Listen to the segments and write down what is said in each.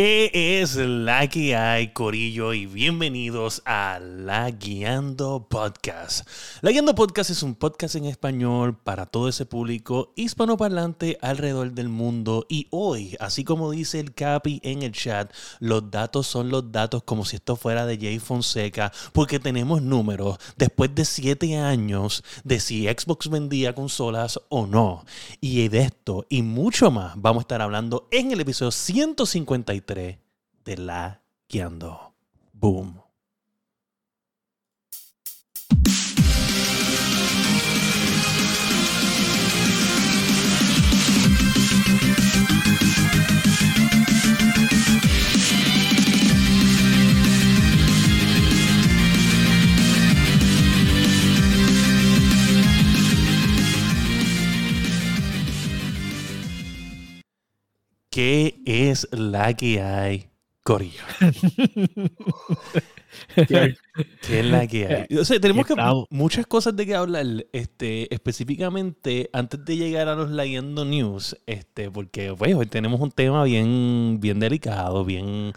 ¿Qué es la que hay, Corillo? Y bienvenidos a La Guiando Podcast. La Guiando Podcast es un podcast en español para todo ese público hispanoparlante alrededor del mundo. Y hoy, así como dice el Capi en el chat, los datos son los datos como si esto fuera de Jay Fonseca, porque tenemos números después de siete años de si Xbox vendía consolas o no. Y de esto y mucho más vamos a estar hablando en el episodio 153 de La Guiando. Boom. ¿Qué es la que hay, Corillo? ¿Qué, es la que hay? O sea, tenemos que, muchas cosas de que hablar, este, específicamente antes de llegar a los Leyendo News, este, porque pues, hoy tenemos un tema bien, bien delicado, bien,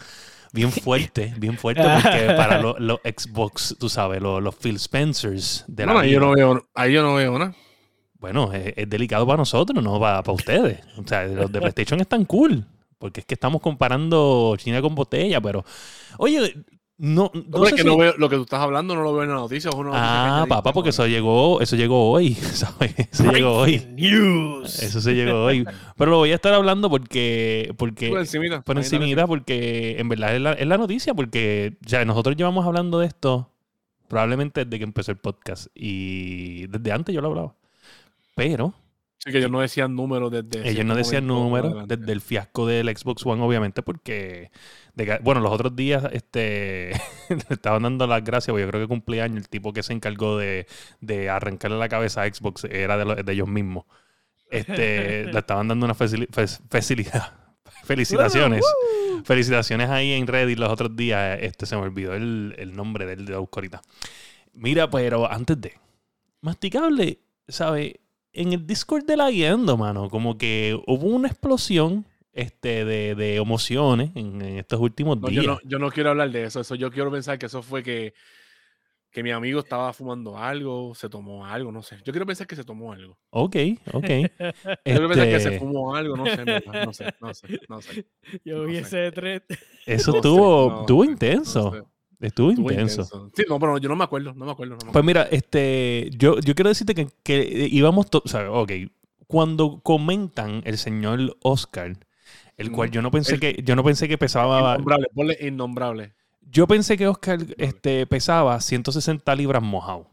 bien fuerte, bien fuerte, porque para los Xbox, tú sabes, los, Phil Spencers de la no, ahí yo no veo, ahí yo no veo nada bueno, es, delicado para nosotros, no para, para ustedes. O sea, los de PlayStation están cool, porque es que estamos comparando China con botella, pero, oye, no, no, sé que no veo, lo que tú estás hablando no lo veo en la noticia. ah, papá, porque eso llegó, eso llegó hoy, ¿sabes? Eso llegó hoy. News. Eso se llegó hoy. Pero lo voy a estar hablando porque, porque por encimita, por encimita porque en verdad es la, es la noticia, porque ya nosotros llevamos hablando de esto probablemente desde que empezó el podcast y desde antes yo lo hablaba. Pero. Sí, que ellos no decían números desde. Ellos no decían números desde el fiasco del Xbox One, obviamente, porque. bueno, los otros días este, le estaban dando las gracias, porque yo creo que cumpleaños el tipo que se encargó de, de arrancarle la cabeza a Xbox era de, de ellos mismos. Este, le estaban dando una facilidad. Felicitaciones. Felicitaciones ahí en Reddit los otros días. Este se me olvidó el, el nombre del de ahorita. Mira, pero antes de. Masticable, ¿sabe? En el Discord de la guiando, mano, como que hubo una explosión este, de, de emociones en, estos últimos días. Yo no, yo no, quiero hablar de eso. eso. Yo quiero pensar que eso fue que, que mi amigo estaba fumando algo, se tomó algo, no sé. Yo quiero pensar que se tomó algo. Ok, ok. Yo quiero pensar que se este fumó algo, no sé, no sé, no sé, no sé. Yo vi ese thread. Eso estuvo, estuvo intenso. Estuvo, intenso. Sí, no, pero yo no me acuerdo, no me acuerdo. Pues mira, este, yo, yo quiero decirte que, que íbamos, o sea, ok, cuando comentan el señor Oscar, el cual yo no pensé que, yo no pensé que pesaba. Innombrable, ponle innombrable. Yo pensé que Oscar este, pesaba 160 libras mojado.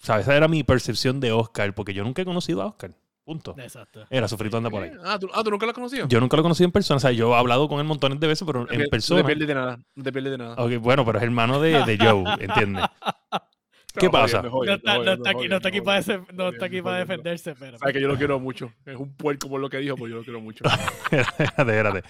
O sea, esa era mi percepción de Oscar, porque yo nunca he conocido a Oscar. Punto. Exacto. Era sufrito anda por ahí. Ah ¿tú, ah, ¿tú nunca lo has conocido? Yo nunca lo he conocido en persona. O sea, yo he hablado con él montones de veces, pero en persona. No te pierdes de nada. No te pierdes de nada. Ok, bueno, pero es hermano de, de Joe, ¿entiendes? ¿Qué pasa? no, está, aquí, no está aquí para, defenderse, pero. Sabes que yo lo quiero mucho. Es un puerco por lo que dijo, pero yo lo quiero mucho. espérate, espérate.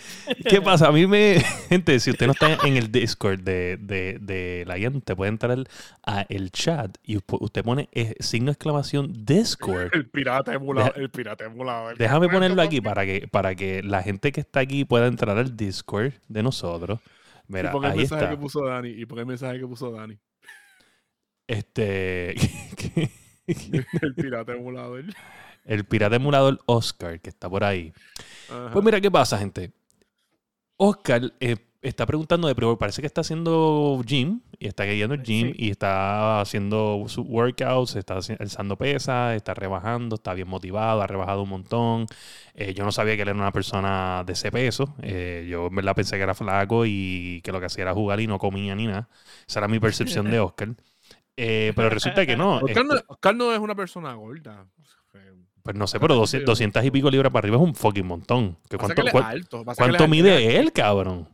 ¿Qué pasa? A mí me. Gente, si usted no está en el Discord de, de, de la usted puede entrar a el chat y usted pone eh, signo de exclamación Discord. El pirata emulado. el pirata emulado. Déjame ponerlo aquí para que, para que la gente que está aquí pueda entrar al Discord de nosotros. Mira, ¿Y por el mensaje está. que puso Dani? ¿Y por el mensaje que puso Dani? Este. el pirata emulador. El pirata emulador Oscar, que está por ahí. Pues mira qué pasa, gente. Oscar eh, está preguntando de prueba. Parece que está haciendo gym y está guiando el gym y está haciendo sus workouts, está alzando pesas, está rebajando, está bien motivado, ha rebajado un montón. Eh, yo no sabía que él era una persona de ese peso. Eh, yo en verdad pensé que era flaco y que lo que hacía era jugar y no comía ni nada. Esa era mi percepción de Oscar. Eh, pero resulta que no. Oscar, no. es una persona gorda. Pues no sé, pero 200, y pico libras para arriba es un fucking montón. ¿Cuánto, alto. ¿cuánto mide él, cabrón?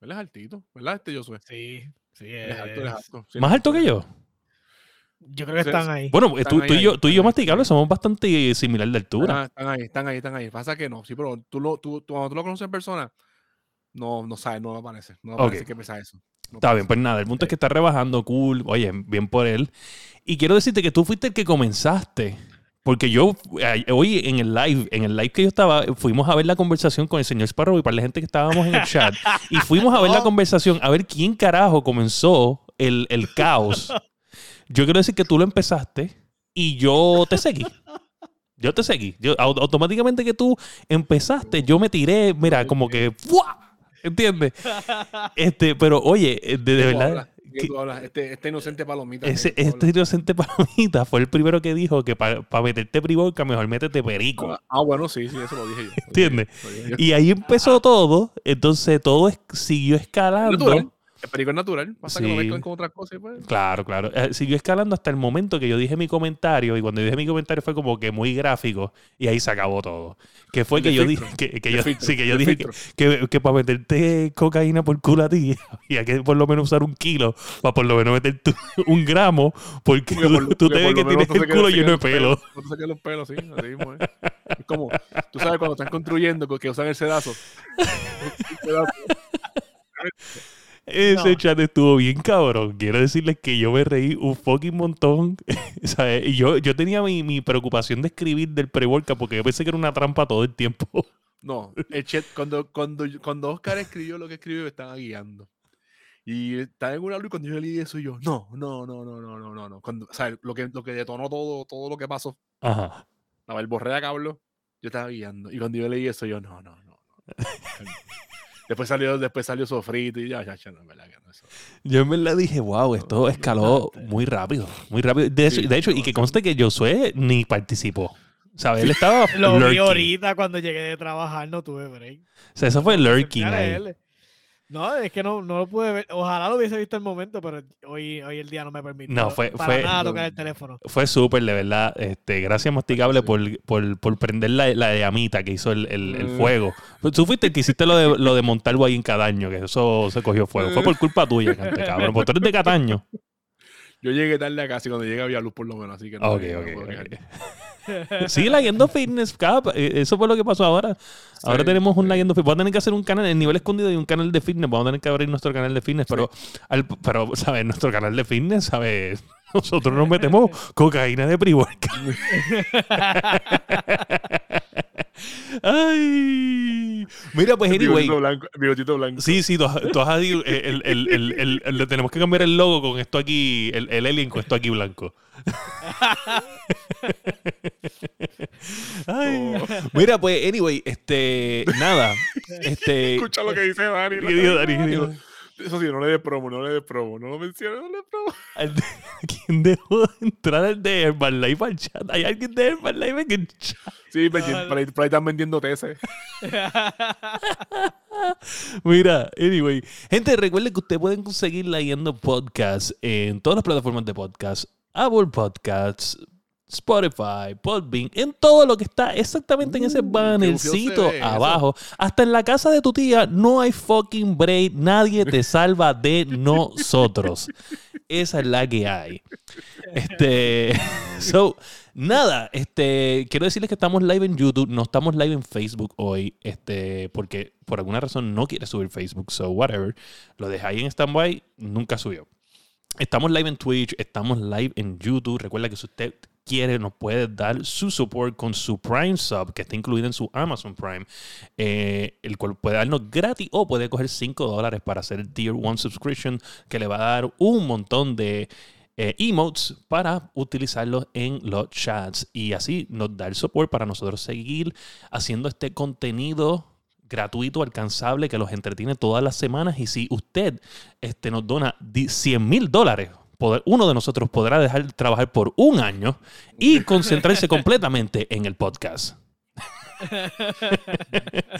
Él es altito, ¿verdad? Este yo soy. Sí, sí, es, alto, es alto. ¿Más alto que yo? Yo creo que están ahí. Bueno, tú, y yo, tú y yo masticable somos bastante similar de altura. están ahí, están ahí, están ahí. Pasa que no, sí, pero tú lo, tú, cuando tú lo conoces en persona, no, no sabes, no lo parece. No parece que pesa eso. Está bien, pues nada, el punto es que está rebajando, cool, oye, bien por él. Y quiero decirte que tú fuiste el que comenzaste Porque yo, hoy en el live, en el live que yo estaba, fuimos a ver la conversación con el señor Sparrow y para la gente que estábamos en el chat. y fuimos a ver la conversación, a ver quién carajo comenzó el, el caos. Yo quiero decir que tú lo empezaste y yo te seguí. Yo te seguí. Yo, au- automáticamente que tú empezaste, yo me tiré, mira, como que ¡fua! ¿Entiendes? Este, pero oye, eh, de, de ¿Qué tú verdad. que-? Este, este inocente palomita. ese, ¿qué tú este inocente palomita fue el primero que dijo que para meterte privorca mejor métete perico. hablas? Ah, bueno, sí, sí, eso lo dije yo. Lo ¿Entiendes? dije yo, lo dije yo. Y ahí empezó todo. Entonces todo es- siguió escalando. El perico es natural. Pasa que lo mezclan con otras cosas. Pues. Claro, claro. Eh, siguió escalando hasta el momento que yo dije mi comentario. Y cuando dije mi comentario fue como que muy gráfico. Y ahí se acabó todo. Que fue que yo dije que, yo, filtro, sí, que yo dije que, filtro. que, que para meterte cocaína por culo a ti había que por lo menos usar un kilo para por lo menos meter tú un gramo porque Porque tú, por- tú porque te ves que tienes el culo lleno de pelo. No te saquen los pelos, sí. Así mismo, ¿eh? Es como, tú sabes, cuando están construyendo, que usan el sedazo. El sedazo. Ese No. chat estuvo bien cabrón. Quiero decirles que yo me reí un fucking montón. ¿sabes? Y yo, yo tenía mi, mi preocupación de escribir del pre-workout porque yo pensé que era una trampa todo el tiempo. No, el chat, cuando, cuando, cuando Oscar escribió lo que escribió, me estaba guiando. Y estaba en una luz y cuando yo leí eso, yo, no, no, no, no, no, no, no, no. Cuando, o sea, lo que, lo que detonó todo, todo lo que pasó, Ajá. la verborrea que habló, yo estaba guiando. Y cuando yo leí eso, yo, no, no, no. no. después salió, después salió sofrito y ya, ya, ya, no, es verdad que no. Eso. Yo en verdad dije, wow, esto escaló muy rápido. Muy rápido. De, hecho- Sí, de hecho, y que conste que Josué ni participó. ¿Sabes? Él estaba Lo vi ahorita cuando llegué de trabajar, no tuve break. O sea, eso fue lurking ahí. No, es que no, no lo pude ver. Ojalá lo hubiese visto el momento, pero hoy, hoy el día no me permitió. No, fue- para fue- nada no. tocar el teléfono. Fue súper, de verdad. Este, gracias, Masticable, Sí. por, por, por prender la, la llamita que hizo el, el- el Mm. fuego. Tú fuiste el que hiciste lo de, lo de montarlo ahí en Cadaño, que eso se cogió fuego. Fue por culpa tuya, cante, cabrón. Porque tú eres de Cataño. Yo llegué tarde a casa y cuando llegué había luz por lo menos, así que no, Ok, me- no ok, me Sí, Layendo Fitness, cap. Eh, Eso fue lo que pasó ahora. Ahora tenemos un sí. Layendo Fitness. Vamos a tener que hacer un canal en nivel escondido y un canal de fitness. Vamos a tener que abrir nuestro canal de fitness. Pero, al- pero ¿sabes? Nuestro canal de fitness, ¿sabes? Nosotros nos metemos cocaína de pre-workout. Ay. Mira, pues, anyway. Bigotito blanco, bigotito blanco. Sí, sí, tú, has- tú has adiv- eh, el, el, tenemos que cambiar el logo con esto aquí, el, el alien con esto aquí blanco. Ay, Oh. Mira, pues, anyway, este, nada, este, Escucha lo que dice Dani. ¿qué dijo Dani? Eso sí, no le des promo, no le des promo, no lo menciones, no le des promo. ¿Quién dejó de entrar al de Herbalife al chat? ¿Hay alguien de Herbalife en el chat? Sí, ahí, por ahí- por ahí están vendiendo TS. Mira, anyway. Gente, recuerden que ustedes pueden conseguir leyendo podcast en todas las plataformas de podcast. Apple Podcasts, Spotify, Podbean, en todo lo que está exactamente en ese Uh, bannercito eso. abajo. Hasta en la casa de tu tía no hay fucking break. Nadie te salva de nosotros. Esa es la que hay. Este, so, nada, este, quiero decirles que estamos live en YouTube, no estamos live en Facebook hoy, este, porque por alguna razón no quiere subir Facebook, so whatever. Lo dejé ahí en standby, nunca subió. Estamos live en Twitch, estamos live en YouTube. Recuerda que si usted quiere, nos puede dar su support con su Prime Sub, que está incluido en su Amazon Prime, eh, el cual puede darnos gratis o puede coger 5 dólares para hacer el Tier 1 subscription, que le va a dar un montón de eh, emotes para utilizarlos en los chats y así nos da el support para nosotros seguir haciendo este contenido gratuito, alcanzable, que los entretiene todas las semanas. Y si usted este, nos dona di- 100 mil dólares, uno de nosotros podrá dejar de trabajar por un año y concentrarse completamente en el podcast.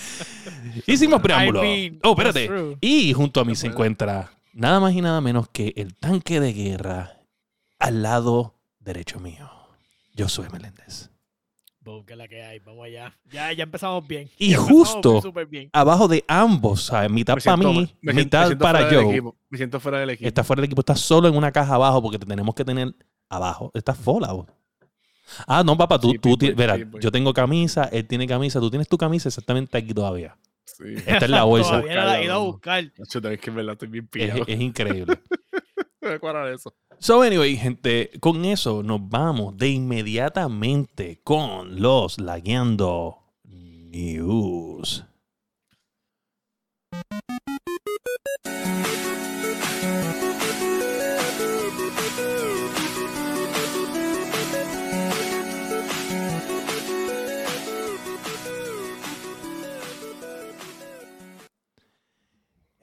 Hicimos preámbulo. Oh, espérate. Y junto a mí Se encuentra nada más y nada menos que el tanque de guerra al lado derecho mío. Yo soy Meléndez. Boom, que es la que hay. Vamos allá. Ya, ya empezamos bien. Y Ya justo- bien. Abajo de ambos, ¿sabes? mitad para mí, me siento- me mitad siento para fuera del Joe. equipo, Me siento fuera del equipo. Está fuera del equipo, está solo en una caja abajo porque te tenemos que tener abajo. Está Fallout. Ah, no, papá, tú, Sí, tú verá, yo tengo camisa, él tiene camisa, tú tienes tu camisa exactamente aquí todavía. Sí. Esta es la bolsa. Todavía no la he ido a buscar. Nacho, también que en verdad estoy bien es, pillado. es increíble. Me voy a cuadrar eso. So, anyway, gente, con eso nos vamos de inmediatamente con los Lagueando News.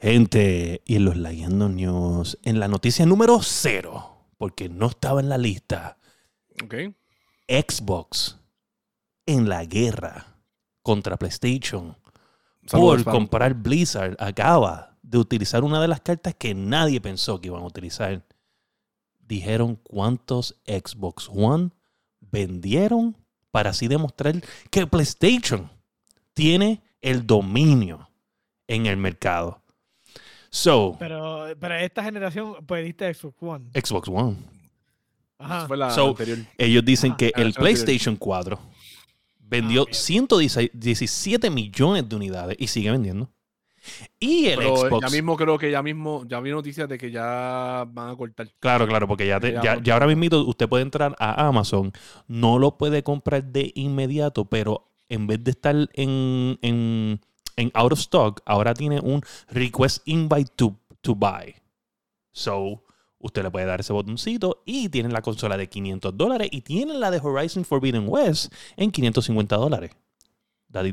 Gente, y en los Lagueando News, en la noticia número cero, porque no estaba en la lista, Ok. Xbox en la guerra contra PlayStation Saludos, por comprar Blizzard acaba de utilizar una de las cartas que nadie pensó que iban a utilizar. Dijeron cuántos Xbox One vendieron para así demostrar que PlayStation tiene el dominio en el mercado. So, Pero, pero esta generación, pues diste Xbox One. Xbox One. Ajá. Fue la So, anterior. Ellos dicen Ah, que ah, el PlayStation 4 vendió Ah, ok. 117 millones de unidades y sigue vendiendo. Y el Pero Xbox. ya mismo creo que ya mismo, ya vi noticias de que ya van a cortar. Claro, claro, porque ya, te- Ya, ya ahora mismo usted puede entrar a Amazon, no lo puede comprar de inmediato, pero en vez de estar en, en, en out of stock, ahora tiene un request invite to, to buy. So, usted le puede dar ese botoncito y tienen la consola de 500 dólares y tienen la de Horizon Forbidden West en 550 dólares.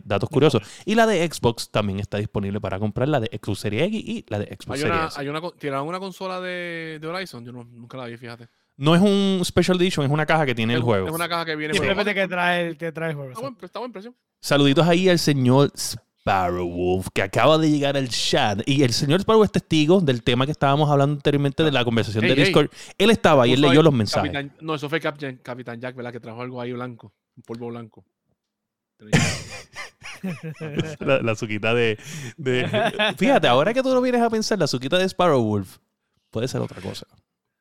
Datos curiosos. Y la de Xbox también está disponible para comprar, la de Xbox Series X y la de Xbox Hay Series una, S. hay una, ¿Tiraron una consola de, de Horizon? Yo no- nunca la vi, fíjate. No es un Special Edition, es una caja que tiene el juego. Es una caja que viene. con- Simplemente que trae, que trae el juego. Está buen, está buen precio. Saluditos ahí al señor Sparrowwolf, que acaba de llegar al chat. Y el señor Sparrow es testigo del tema que estábamos hablando anteriormente de la conversación de. Discord. Él estaba y él leyó ahí los mensajes. Capitán- no, eso fue Captain, Capitán Jack, ¿verdad? Que trajo algo ahí blanco. Un polvo blanco. La, la suquita de, de- Fíjate, ahora que tú lo vienes a pensar, la suquita de Sparrowwolf puede ser otra cosa.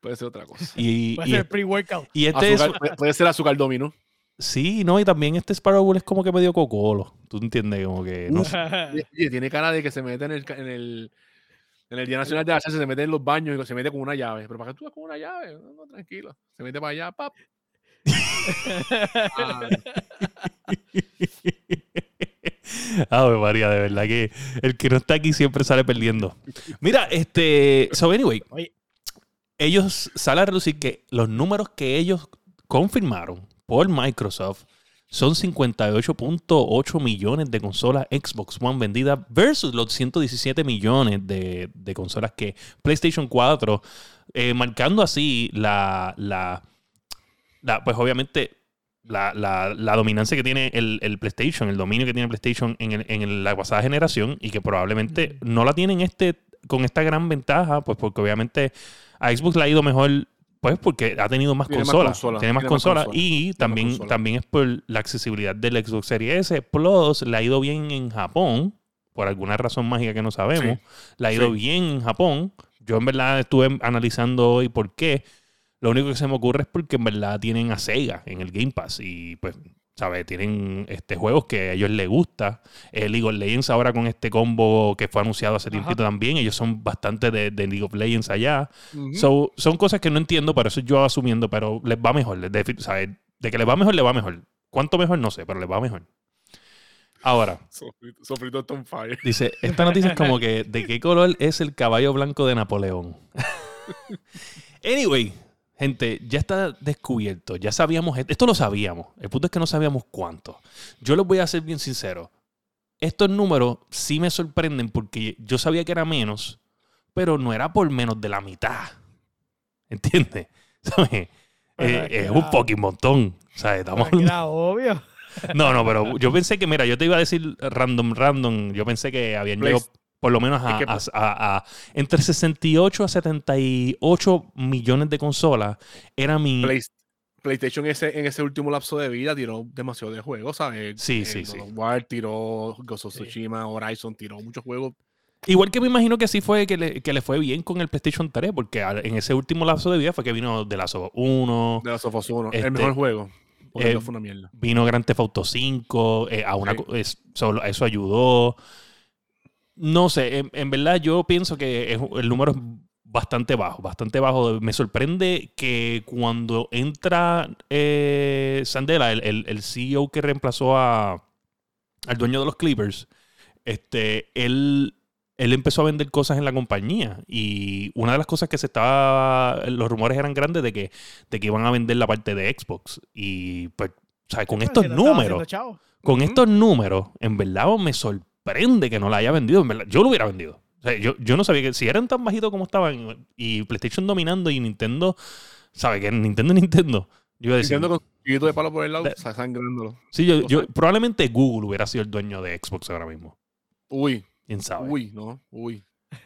Puede ser otra cosa. Y, Puede y, ser pre-workout. y este es. Azúcar- puede- puede ser azúcar domino. Sí, no, y también este Sparrowwolf es como que medio cocolo. ¿Tú entiendes? Como que. No sé. Tiene cara de que se mete en el, en el, en el Día Nacional de la se mete en los baños y se mete con una llave. Pero para que tú vas con una llave, no, no, tranquilo. Se mete para allá, pap. Ah, María, de verdad que el que no está aquí siempre sale perdiendo. Mira, este. So, anyway, ellos sale a reducir que los números que ellos confirmaron por Microsoft son 58.8 millones de consolas Xbox One vendidas versus los 117 millones de, de consolas que PlayStation 4, eh, marcando así la, la, la- pues obviamente la, la- la dominancia que tiene el, el PlayStation, el dominio que tiene el PlayStation en, el- en la pasada generación y que probablemente no la tienen este, con esta gran ventaja, pues porque obviamente a Xbox le ha ido mejor, pues porque ha tenido más consolas. tiene más consolas y también, también es por la accesibilidad del Xbox Series S. Plus le ha ido bien en Japón, por alguna razón mágica que no sabemos. Le ha ido sí. bien en Japón. Yo en verdad estuve analizando hoy por qué. Lo único que se me ocurre es porque en verdad tienen a Sega en el Game Pass y pues, ¿sabes? Tienen este, juegos que a ellos les gusta. El League of Legends ahora con este combo que fue anunciado hace Ajá. tiempito también. Ellos son bastante de, de League of Legends allá. So, son cosas que no entiendo, pero eso yo asumiendo, pero les va mejor. les defi- ¿sabes? De que les va mejor, les va mejor. ¿Cuánto mejor? No sé, pero les va mejor. Ahora, Sofrito, sofrito está on fire. Dice, esta noticia es como que, ¿de qué color es el caballo blanco de Napoleón? anyway, gente, ya está descubierto. Ya sabíamos, esto lo sabíamos. El punto es que no sabíamos cuánto. Yo les voy a ser bien sincero. Estos números sí me sorprenden porque yo sabía que era menos, pero no era por menos de la mitad. ¿Entiendes? ¿Sabes? Eh, es un fucking montón. ¿Sabes? Estamos Era obvio. no, no, pero yo pensé que, mira, yo te iba a decir random, random. Yo pensé que habían llegado por lo menos a, Es que- a- a- a- entre 68 a 78 millones de consolas. Era mi. Play- PlayStation ese, en ese último lapso de vida tiró demasiado de juegos, ¿sabes? Sí, sí, God sí. War tiró Ghost of. Tsushima, Horizon tiró muchos juegos. Igual que me imagino que sí fue que le, que le fue bien con el PlayStation 3, porque en ese último lapso de vida fue que vino de Last of Us 1, De las of Us 1. Este, el mejor juego. Eh, el fue una mierda. vino Grand Theft Auto 5, eh, a una, Sí. es- solo- eso ayudó. No sé, en, en verdad yo pienso que es- el número es bastante bajo, bastante bajo. Me sorprende que cuando entra eh, Sandela, el, el, el CEO que reemplazó a, al dueño de los Clippers, este, él, él empezó a vender cosas en la compañía. Y una de las cosas que se estaba. Los rumores eran grandes de que, de que iban a vender la parte de Xbox. Y pues, o sea, con estos números, con estos números, en verdad me sorprende que no la haya vendido. En verdad, yo lo hubiera vendido. O sea, yo, yo no sabía que si eran tan bajitos como estaban y PlayStation dominando y Nintendo, ¿sabe que Nintendo Nintendo? Yo iba a decir, Diciendo con un poquito de palo por el lado, De- sa- sangrándolo. sí, yo, yo- probablemente Google hubiera sido el dueño de Xbox ahora mismo. Uy, ¿Quién sabe? uy, no, uy,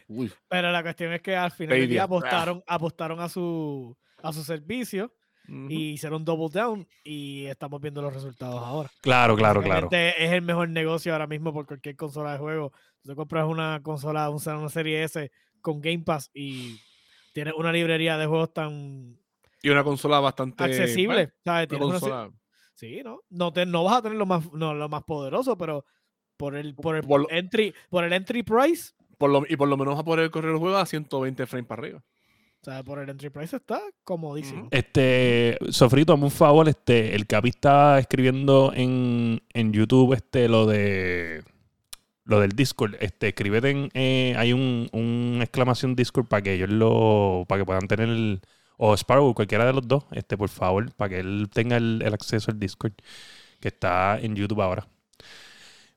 uy. Pero la cuestión es que al final del día apostaron, apostaron a su a su servicio Ujú. y hicieron double down y estamos viendo los resultados ahora. Claro, claro, claro. Es el mejor negocio ahora mismo por cualquier consola de juego. Tú compras una consola, un- una serie S con Game Pass y tienes una librería de juegos tan Y una consola bastante accesible. ¿sabes? una consola- Sí, ¿no? No, te, no vas a tener lo más, no, lo más poderoso, pero por el, por el Por lo- entry, por el entry price, por lo, y por lo menos vas a poder correr el juego a 120 frames para arriba. O sea, por el entry price está comodísimo. Este, Sofrito, hazme un favor, este, el Capi está escribiendo en, en YouTube este, lo de lo del Discord. Este, escríbete en, eh, hay un, un exclamación Discord para que ellos lo, para que puedan tener el, o Sparrow, cualquiera de los dos, este, por favor, para que él tenga el, el acceso al Discord, que está en YouTube ahora.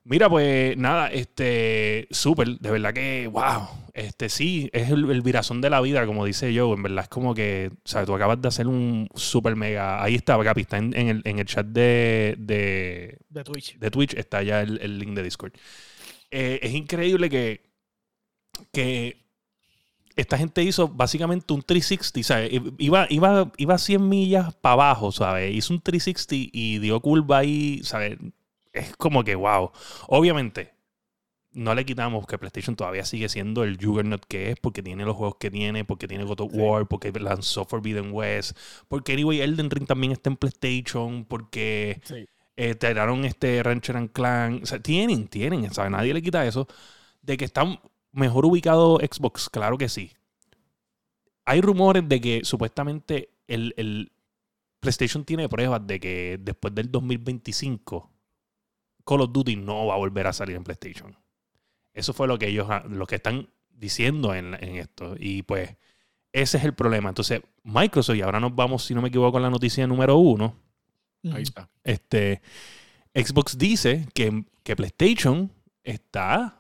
Mira, pues nada, este, súper, de verdad que, wow, este sí, es el, el virazón de la vida, como dice yo, en verdad es como que, o sea, tú acabas de hacer un súper mega, ahí está, Capi, está en, en el, en el chat de, de, De Twitch. de Twitch, está ya el, el link de Discord. Eh, es increíble que, que esta gente hizo básicamente un 360, ¿sabes? Iba, iba, iba 100 millas para abajo, ¿sabes? Hizo un 360 y dio curva ahí, ¿sabes? Es como que, wow. Obviamente, no le quitamos que PlayStation todavía sigue siendo el juggernaut que es, porque tiene los juegos que tiene, porque tiene God of Sí. War, porque lanzó Forbidden West, porque anyway, Elden Ring también está en PlayStation, porque Sí. eh, tiraron este Rancher and Clan. O sea, tienen, tienen, ¿sabes? Nadie le quita eso. De que están mejor ubicado Xbox, claro que sí. Hay rumores de que supuestamente el, el PlayStation tiene pruebas de que después del 2025 Call of Duty no va a volver a salir en PlayStation. Eso fue lo que ellos, ah, lo que están diciendo en, en esto. Y pues, ese es el problema. Entonces, Microsoft, y ahora nos vamos, si no me equivoco, con la noticia número uno. Ahí está. Este, Xbox dice que, que PlayStation está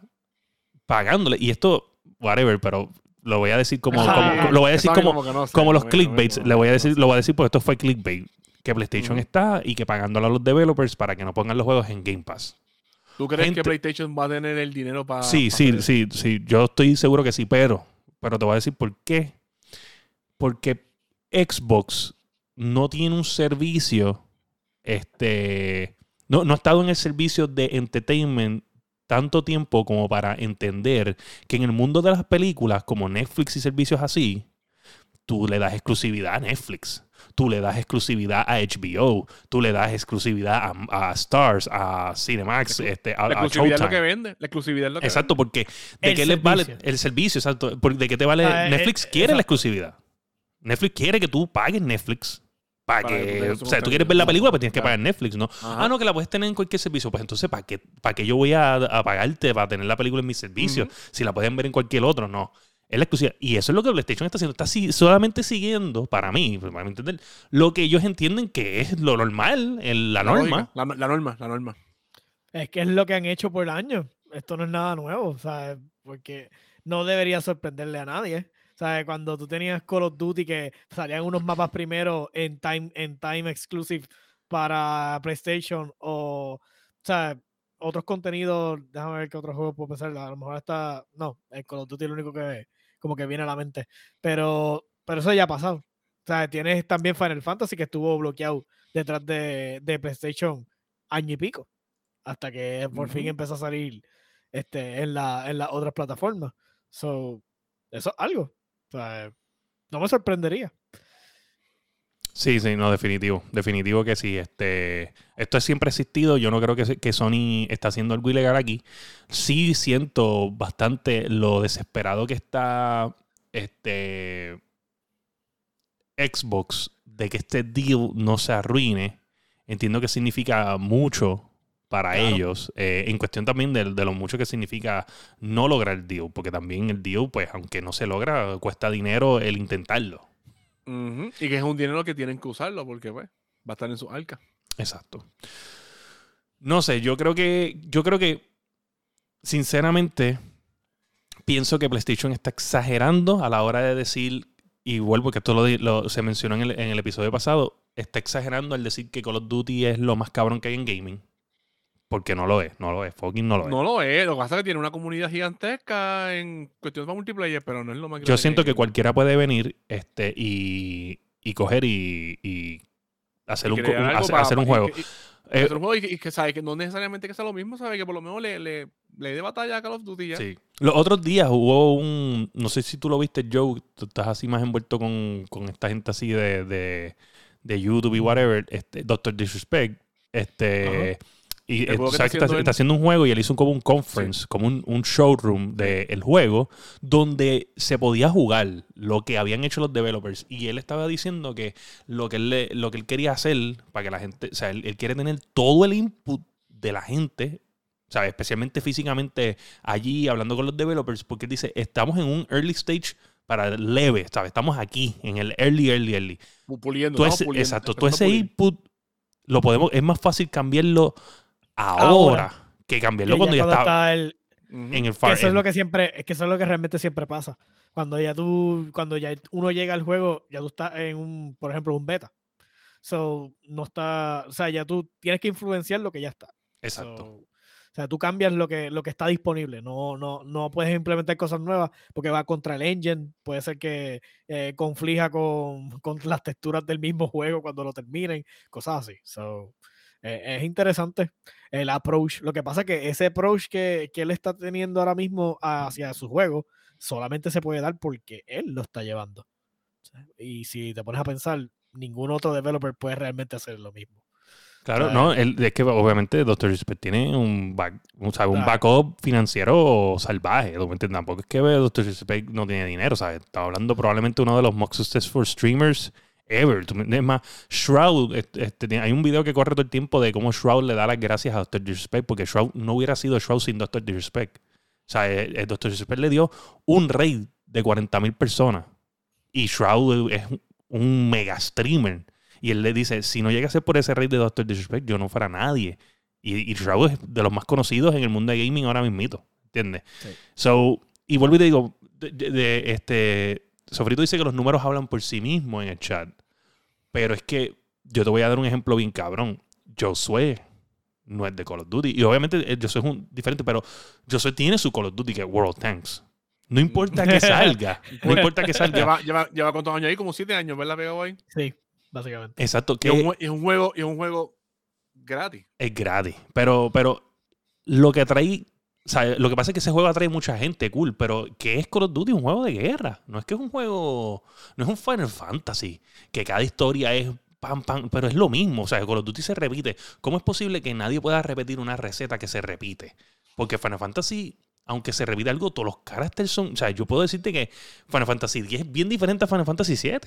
pagándole. Y esto, whatever, pero lo voy a decir como, lo voy a decir como, que no sé, como los no clickbaits. no Le voy a decir, no sé. lo voy a decir porque esto fue clickbait. Que PlayStation está y que pagándole a los developers para que no pongan los juegos en Game Pass. ¿Tú crees gente- que PlayStation va a tener el dinero para. Sí, sí, sí, sí. Yo estoy seguro que sí, pero, pero te voy a decir por qué. Porque Xbox no tiene un servicio, este, no, no ha estado en el servicio de entertainment tanto tiempo como para entender que en el mundo de las películas, como Netflix y servicios así, tú le das exclusividad a Netflix. Tú le das exclusividad a HBO, tú le das exclusividad a, a Stars, a Cinemax, La este, a, La a exclusividad es lo que vende. La exclusividad es lo que Exacto, porque ¿de El qué les vale el servicio? Exacto. ¿De qué te vale? Ah, Netflix eh, quiere la exclusividad. Netflix quiere que tú pagues Netflix. Para, Para que o sea, tú quieres ver la película, pues tienes que pagar Netflix, ¿no? Ajá. Ah, no, que la puedes tener en cualquier servicio. Pues entonces, ¿para qué, para qué yo voy a, a pagarte para tener la película en mi servicio? Si la pueden ver en cualquier otro, no. Es la exclusividad. Y eso es lo que PlayStation está haciendo. Está si- solamente siguiendo, para mí, para mí entender, lo que ellos entienden que es lo normal, el- la, norma. La, la norma, la norma. Es que es lo que han hecho por años. Esto no es nada nuevo, o sea, porque no debería sorprenderle a nadie. O sea, cuando tú tenías Call of Duty que salían unos mapas primero en time, en time exclusive para PlayStation o, o sea, otros contenidos, déjame ver qué otro juego puedo pensar, a lo mejor está, no, el Call of Duty es lo único que como que viene a la mente, pero, pero eso ya ha pasado. O sea, tienes también Final Fantasy que estuvo bloqueado detrás de, de PlayStation año y pico hasta que por fin empezó a salir este, en, la, en las otras plataformas. So, eso es algo. O sea, no me sorprendería. Sí, sí, no, definitivo. Definitivo que sí. Este, esto siempre ha existido. Yo no creo que, que Sony está haciendo algo ilegal aquí. Sí siento bastante lo desesperado que está este Xbox de que este deal no se arruine, entiendo que significa mucho para Claro. ellos, eh, en cuestión también de, de lo mucho que significa no lograr el deal, porque también el deal, pues aunque no se logra, cuesta dinero el intentarlo. Y que es un dinero que tienen que usarlo porque pues, va a estar en su arca. Exacto. No sé, yo creo que, yo creo que, sinceramente, pienso que PlayStation está exagerando a la hora de decir, y vuelvo que esto lo- se mencionó en el, en el episodio pasado, está exagerando al decir que Call of Duty es lo más cabrón que hay en gaming. Porque no lo es, no lo es, fucking no lo es. No lo es, lo que pasa es que tiene una comunidad gigantesca en cuestiones de multiplayer, pero no es lo más Yo siento que cualquiera puede venir este, y, y coger y, y hacer, Y un, hacer, para- hacer un juego. y- y Eh, hacer un juego y, que- y que sabe que no necesariamente que sea lo mismo, sabe que por lo menos le, le, le dé batalla a Call of Duty ya. Sí. Los otros días hubo un. No sé si tú lo viste, Joe. Tú estás así más envuelto con, con esta gente así de, de, de YouTube y whatever. Este, Doctor Disrespect. Este. Y El juego está haciendo está él. haciendo un juego y él hizo como un conference, como un, un showroom del juego, donde se podía jugar lo que habían hecho los developers. Y él estaba diciendo que lo que él, le- lo que él quería hacer para que la gente. O sea, él, él quiere tener todo el input de la gente ¿sabes? Especialmente físicamente allí hablando con los developers, porque él dice, estamos en un early stage para leve, ¿sabes? Estamos aquí, en el early, early, early. Pu- Puliendo, Todo estamos ese- puliendo, exacto, todo ese input lo podemos, es más fácil cambiarlo ahora, Ahora. que cambiarlo cuando ya cuando está está el, Ujú. en el que far eso es lo que siempre, es que eso es lo que realmente siempre pasa. Cuando ya tú, cuando ya uno llega al juego, ya tú estás en un, por ejemplo, un beta. So, no está, o sea, ya tú tienes que influenciar lo que ya está. Exacto. So, o sea, tú cambias lo que, lo que está disponible. No, no, no puedes implementar cosas nuevas porque va contra el engine. Puede ser que eh, conflija con, con las texturas del mismo juego cuando lo terminen. Cosas así. So, es interesante el approach. Lo que pasa es que ese approach que, que él está teniendo ahora mismo hacia su juego solamente se puede dar porque él lo está llevando. O Y si te pones a pensar, ningún otro developer puede realmente hacer lo mismo. Claro, sea, no, él- es que obviamente Doctor Respect tiene un, back- un, backup financiero salvaje. Tampoco es que Doctor Respect no tiene dinero, ¿sabes? Estaba hablando probablemente uno de los most successful streamers ever. Es más, Shroud, este, hay un video que corre todo el tiempo de cómo Shroud le da las gracias a Doctor Disrespect porque Shroud no hubiera sido Shroud sin Doctor Disrespect. O sea, eh, eh, Doctor Disrespect le dio un raid de 40.000 personas y Shroud es un- mega streamer. Y él le dice, si no llega a ser por ese rey de Doctor Disrespect, yo no fuera nadie. Y, y Shroud es de los más conocidos en el mundo de gaming ahora mismito. ¿Entiendes? Sí. So, y vuelvo y te digo, de, de- de- este, Sofrito dice que los números hablan por sí mismos en el chat. Pero es que yo te voy a dar un ejemplo bien cabrón. Josué no es de Call of Duty. Y obviamente eh, Josué es un diferente, pero Josué tiene su Call of Duty que es World Tanks. No importa que salga. No importa que salga. Lleva, lleva, lleva cuántos años ahí, como siete años, ¿verdad, pegado ahí? Sí, básicamente. Exacto, que es un, es juego, y es un juego gratis. es gratis. Pero, pero lo que atrae, lo que pasa es que ese juego atrae mucha gente, cool, pero que es Call of Duty un juego de guerra. No es que es un juego, no es un Final Fantasy, que cada historia es pam, pam, pero es lo mismo. O sea, Call of Duty se repite. ¿Cómo es posible que nadie pueda repetir una receta que se repite? Porque Final Fantasy, aunque se repite algo, todos los caracteres son. O sea, yo puedo decirte que Final Fantasy X es bien diferente a Final Fantasy VII.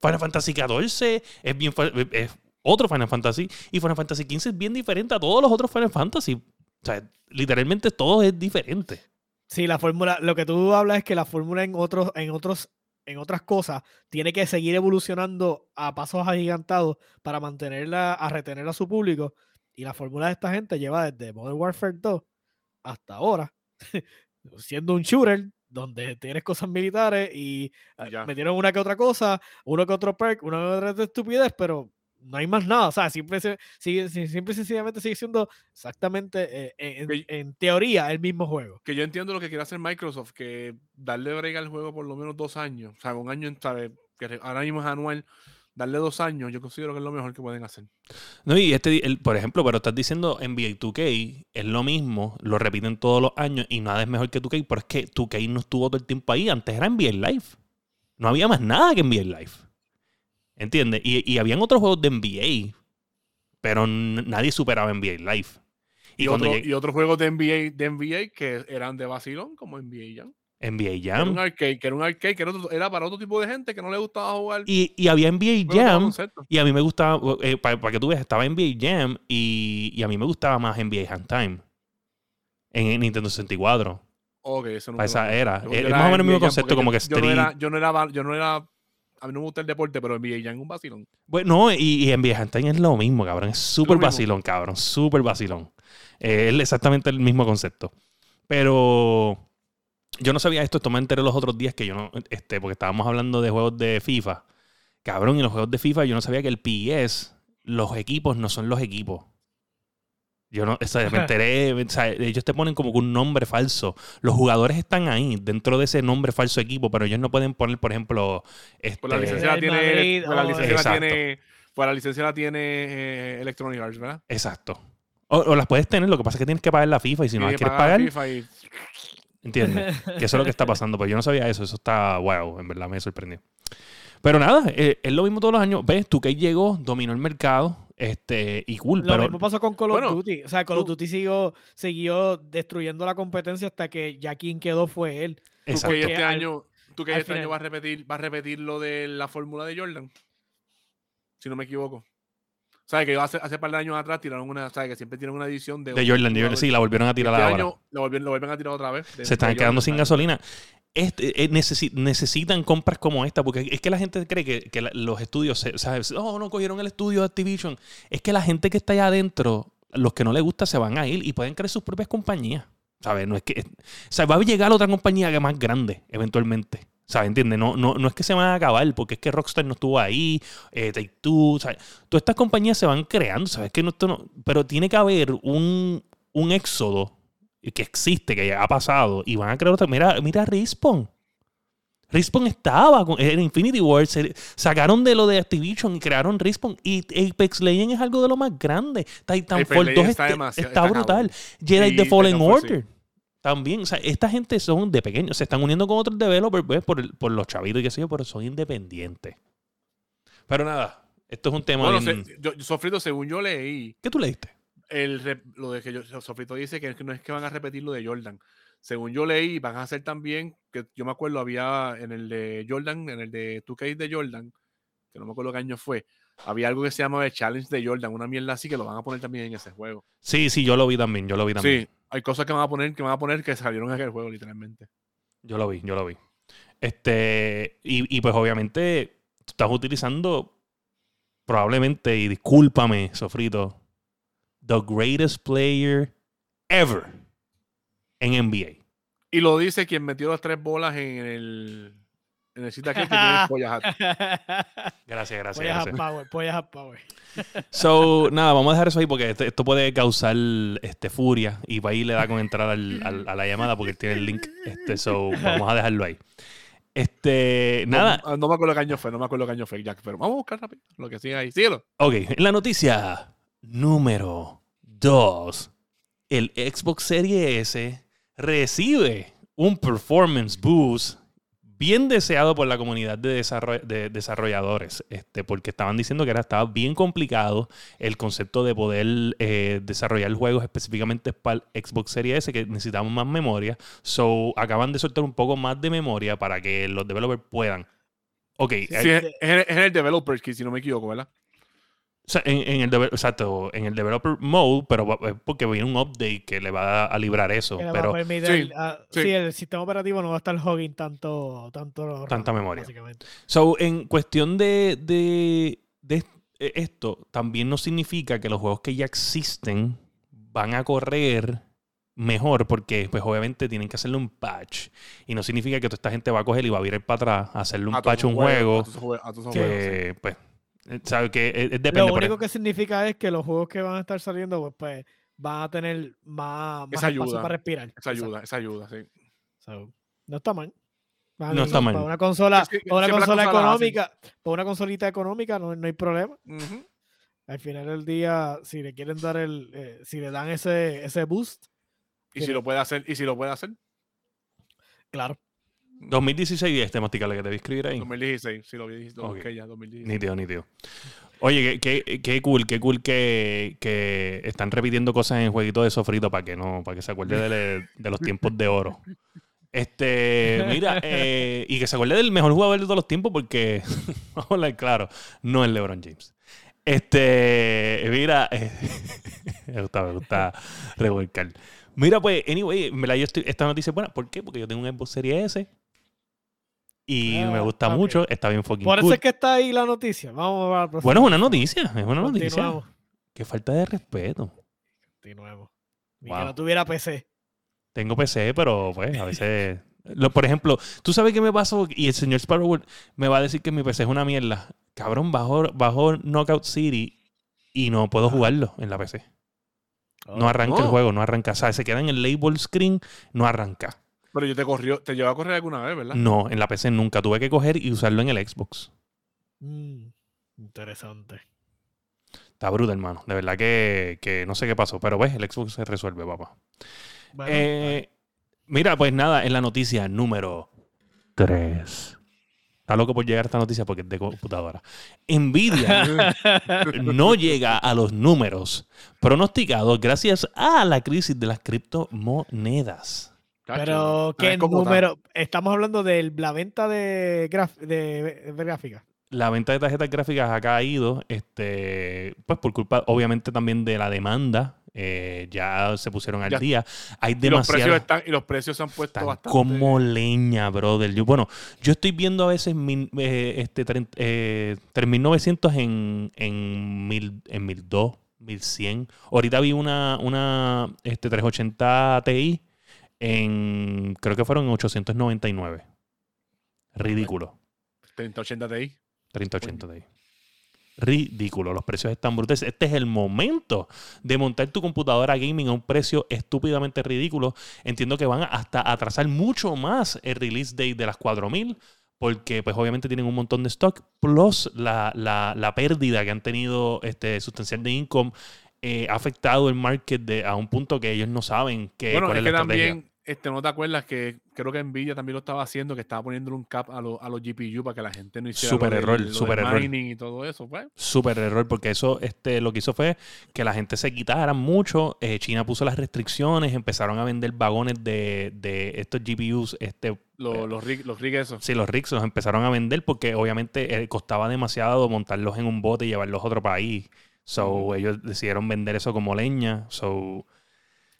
Final Fantasy XIV es bien es otro Final Fantasy y Final Fantasy XV es bien diferente a todos los otros Final Fantasy. O sea, literalmente todo es diferente. Sí, la fórmula, lo que tú hablas es que la fórmula en otros, en otros, en otras cosas tiene que seguir evolucionando a pasos agigantados para mantenerla, a retener a su público. Y la fórmula de esta gente lleva desde Modern Warfare 2 hasta ahora, siendo un shooter donde tienes cosas militares y eh, Ya. metieron una que otra cosa, uno que otro perk, una que otra estupidez, pero no hay más nada. O sea, siempre, se, sigue, si- siempre y sencillamente sigue siendo exactamente, eh, en, Que- en teoría, el mismo juego. Que yo entiendo lo que quiere hacer Microsoft, que darle break al juego por lo menos dos años. O sea, un año, ¿sabe? que ahora mismo es anual. Darle dos años, yo considero que es lo mejor que pueden hacer. No, y este, el- por ejemplo, pero estás diciendo NBA 2K es lo mismo, lo repiten todos los años y nada es mejor que 2K, pero es que 2K no estuvo todo el tiempo ahí. Antes era NBA Live. No había más nada que NBA Live. ¿Entiendes? Y, y habían otros juegos de NBA, pero nadie superaba NBA Live. Y, otro- otros juegos de NBA, de NBA que eran de vacilón, como NBA Jam. NBA Que era un Jam. arcade, que era un arcade, que era, otro- era para otro tipo de gente que no le gustaba jugar. Y, y había NBA Jam. Y a mí me gustaba, para que tú veas, estaba NBA Jam y, y a mí me gustaba más NBA Handtime. En, en Nintendo 64. Ok, eso no Para esa era. yo- Es yo más o menos el mismo Jam concepto, como yo- que yo no, era, Street. yo no era, yo no era, a mí no me gusta el deporte, pero NBA Jam es un vacilón. Bueno, y, y NBA Handtime es lo mismo, cabrón. Es súper vacilón, cabrón. Súper vacilón. Eh, es exactamente el mismo concepto. Pero yo no sabía esto, esto me enteré los otros días que yo no, este, porque estábamos hablando de juegos de FIFA. Cabrón, y los juegos de FIFA yo no sabía que el PES, los equipos no son los equipos. Yo no, o sea, me enteré, o sea, ellos te ponen como que un nombre falso. Los jugadores están ahí, dentro de ese nombre falso equipo, pero ellos no pueden poner, por ejemplo, este, Pues la licencia la tiene, Madrid pues la o- licencia la Exacto. tiene, pues la licencia la tiene eh, Electronic Arts, ¿verdad? Exacto. O, o las puedes tener, lo que pasa es que tienes que pagar la FIFA y si no las quieres pagar pagar, FIFA y- ¿entiendes? Que eso es lo que está pasando, pero yo no sabía eso, eso está wow, en verdad me sorprendió. Pero nada, eh, es lo mismo todos los años. Ves, tú que llegó, dominó el mercado, este, y cool, Lo pero mismo pasó con Call of Bueno, Duty. O sea, Call of tú- Duty siguió, siguió destruyendo la competencia hasta que ya quien quedó fue él. tú que exacto. este al- año, tú que este año vas a repetir, vas a repetir lo de la fórmula de Jordan, si no me equivoco. ¿Sabes que hace, hace par de años atrás tiraron una, ¿sabes que siempre tiran una edición de, De Jordan, de Jordan, sí, la volvieron a tirar este ahora. año lo vuelven, lo vuelven a tirar otra vez. Se están quedando Jordan, sin ¿sabes? gasolina. Este, necesi- necesitan compras como esta, porque es que la gente cree que, los estudios, se- ¿sabes? Oh, no cogieron el estudio de Activision. Es que la gente que está allá adentro, los que no les gusta, se van a ir y pueden crear sus propias compañías. ¿Sabes? No es que. O sea, va a llegar otra compañía que más grande, eventualmente. ¿Sabes? ¿Entiendes? No, no, no es que se van a acabar, porque es que Rockstar no estuvo ahí, eh, Take Two, ¿sabes? Todas estas compañías se van creando, ¿sabes? Que no, esto no- pero tiene que haber un, un éxodo que existe, que ya ha pasado, y van a crear otra. Mira, mira Respawn. Respawn estaba en Infinity Wars, se- sacaron de lo de Activision y crearon Respawn. Y Apex Legends es algo de lo más grande. Titanfall Legends 2 está está, brutal. cabrón. Jedi Y The Fallen Titanfall, sí. Order. También, o sea, esta gente son de pequeños, se están uniendo con otros developers pues, por, el- por los chavitos y qué sé yo, pero son independientes. Pero nada, esto es un tema Bueno, bien- se- yo, yo- Sofrito, según yo leí, ¿Qué tú leíste? El, lo de que yo, Sofrito dice que no es que van a repetir lo de Jordan. Según yo leí, van a hacer también, que yo me acuerdo, había en el de Jordan, en el de 2K de Jordan, que no me acuerdo qué año fue, había algo que se llamaba el Challenge de Jordan, una mierda así que lo van a poner también en ese juego. Sí, sí, yo lo vi también, yo lo vi también. Sí, hay cosas que van a poner que van a poner que salieron en aquel juego, literalmente. Yo lo vi, yo lo vi. Este, y, y pues obviamente tú estás utilizando probablemente, y discúlpame, Sofrito, the greatest player ever en NBA. Y lo dice quien metió las tres bolas en el en el sitio aquel que tiene el Polla Hat. Gracias, gracias, Pollas gracias. power, pollas power. So, nada, vamos a dejar eso ahí porque esto puede causar este, furia y para ahí le da con entrar al- al- a la llamada porque él tiene el link. Este, so, vamos a dejarlo ahí. Este, nada. No, no me acuerdo qué año fue, no me acuerdo qué año fue, Jack, pero vamos a buscar rápido lo que sigue ahí. Síguelo. Ok, en la noticia número 2, el Xbox Series S recibe un performance boost bien deseado por la comunidad de, desarroll- de desarrolladores, este, porque estaban diciendo que era, estaba bien complicado el concepto de poder eh, desarrollar juegos específicamente para el Xbox Series S, que necesitamos más memoria. So, acaban de soltar un poco más de memoria para que los developers puedan. Ok, Sí, es, en el- Developer Kit, si no me equivoco, ¿verdad? O sea, en, en el exacto, en el developer mode, pero va- es porque viene un update que le va a, a librar eso. Que Pero permitir, sí, sí. sí, el sistema operativo no va a estar hogging tanto, tanto Tanta RAM, memoria. básicamente. so, en cuestión de, de, de eh, esto, también no significa que los juegos que ya existen van a correr mejor porque pues obviamente tienen que hacerle un patch y no significa que toda esta gente va a coger y va a virar para atrás a hacerle un A patch a un juego A todos sus jue- a todos sus juegos, sí. que pues sabe que es- es depende Lo único que significa es que los juegos que van a estar saliendo, pues, pues van a tener más, más Esa espacio ayuda, para respirar. Esa ayuda, esa ayuda, sí. So, no está mal. A No mí, está mal. Para una consola, Es que para una consola económica, para una consolita económica no, no hay problema. Ujú. Al final del día, si le quieren dar el, eh, si le dan ese, ese boost, Y si lo puede hacer, y si lo puede hacer, claro. 2016 este masticable que te a escribir ahí 2016, si lo vi, lo Ok. busqué ya, 2016. Nítido, nítido. Oye, qué, qué, cool, qué cool que, que están repitiendo cosas en el jueguito de sofrito para que no, para que se acuerde de, de los tiempos de oro. Este, mira, eh, y que se acuerde del mejor jugador de todos los tiempos porque, vamos a hablar claro, no es LeBron James. Este, mira, eh, me gusta, me gusta revolcar. Mira, pues, anyway, en verdad yo estoy, esta noticia es buena. ¿Por qué? Porque yo tengo un Xbox Series S y Ah, me gusta mucho, está bien fucking Por eso cool. es que está ahí la noticia. Vamos a la. Bueno, es una noticia, es una noticia. Qué falta de respeto. Continuemos. Ni Wow. que no tuviera PC. Tengo PC, pero pues a veces. Lo, por ejemplo, tú sabes qué me pasó y el señor Sparrow me va a decir que mi PC es una mierda. Cabrón, bajo, bajo Knockout City y no puedo jugarlo en la PC. No arranca el juego, no arranca. O sea, se queda en el label screen, no arranca. Pero yo te corrió, te llevó a correr alguna vez, ¿verdad? No, en la PC nunca. Tuve que coger y usarlo en el Xbox. Mm, interesante. Está brutal, hermano. De verdad que, que no sé qué pasó, pero ves, el Xbox se resuelve, papá. Bueno, Eh, mira, pues nada, en la noticia número 3. Está loco por llegar a esta noticia porque es de computadora. Nvidia no llega a los números pronosticados gracias a la crisis de las criptomonedas. Cacho, Pero, ¿qué tal. número? Estamos hablando de la venta de, graf- de, de gráfica. La venta de tarjetas gráficas ha caído, este, pues por culpa, obviamente, también de la demanda. eh, ya se pusieron al Ya- día. Hay Y los, precios están, y los precios se han puesto Están bastante. como leña, brother. Yo, bueno, yo estoy viendo a veces mil, eh, este, eh, 3900 en, en, mil, en 1200, 1100. Ahorita vi una, una este, 380 Ti en, creo que fueron en 899. Ridículo. 3080 Ti. 3080 Ti. Ridículo, los precios están brutales. Este es el momento de montar tu computadora gaming a un precio estúpidamente ridículo. Entiendo que van hasta atrasar mucho más el release date de las 4000 porque pues obviamente tienen un montón de stock plus la, la- la pérdida que han tenido este, sustancial de income eh, ha afectado el market de, a un punto que ellos no saben que, Bueno, cuál es es que la estrategia. también, este, ¿no te acuerdas que creo que Nvidia también lo estaba haciendo, que estaba poniéndole un cap a, los a los GPU para que la gente no hiciera Súper lo error, lo error. mining y todo eso, pues. Súper error, porque eso este, lo que hizo fue que la gente se quitara mucho. eh, China puso las restricciones, empezaron a vender vagones de, de estos GPUs. Este, Los, los, rig, los rig esos. sí, los rigs los empezaron a vender porque obviamente eh, costaba demasiado montarlos en un bote y llevarlos a otro país. So, ellos decidieron vender eso como leña. So,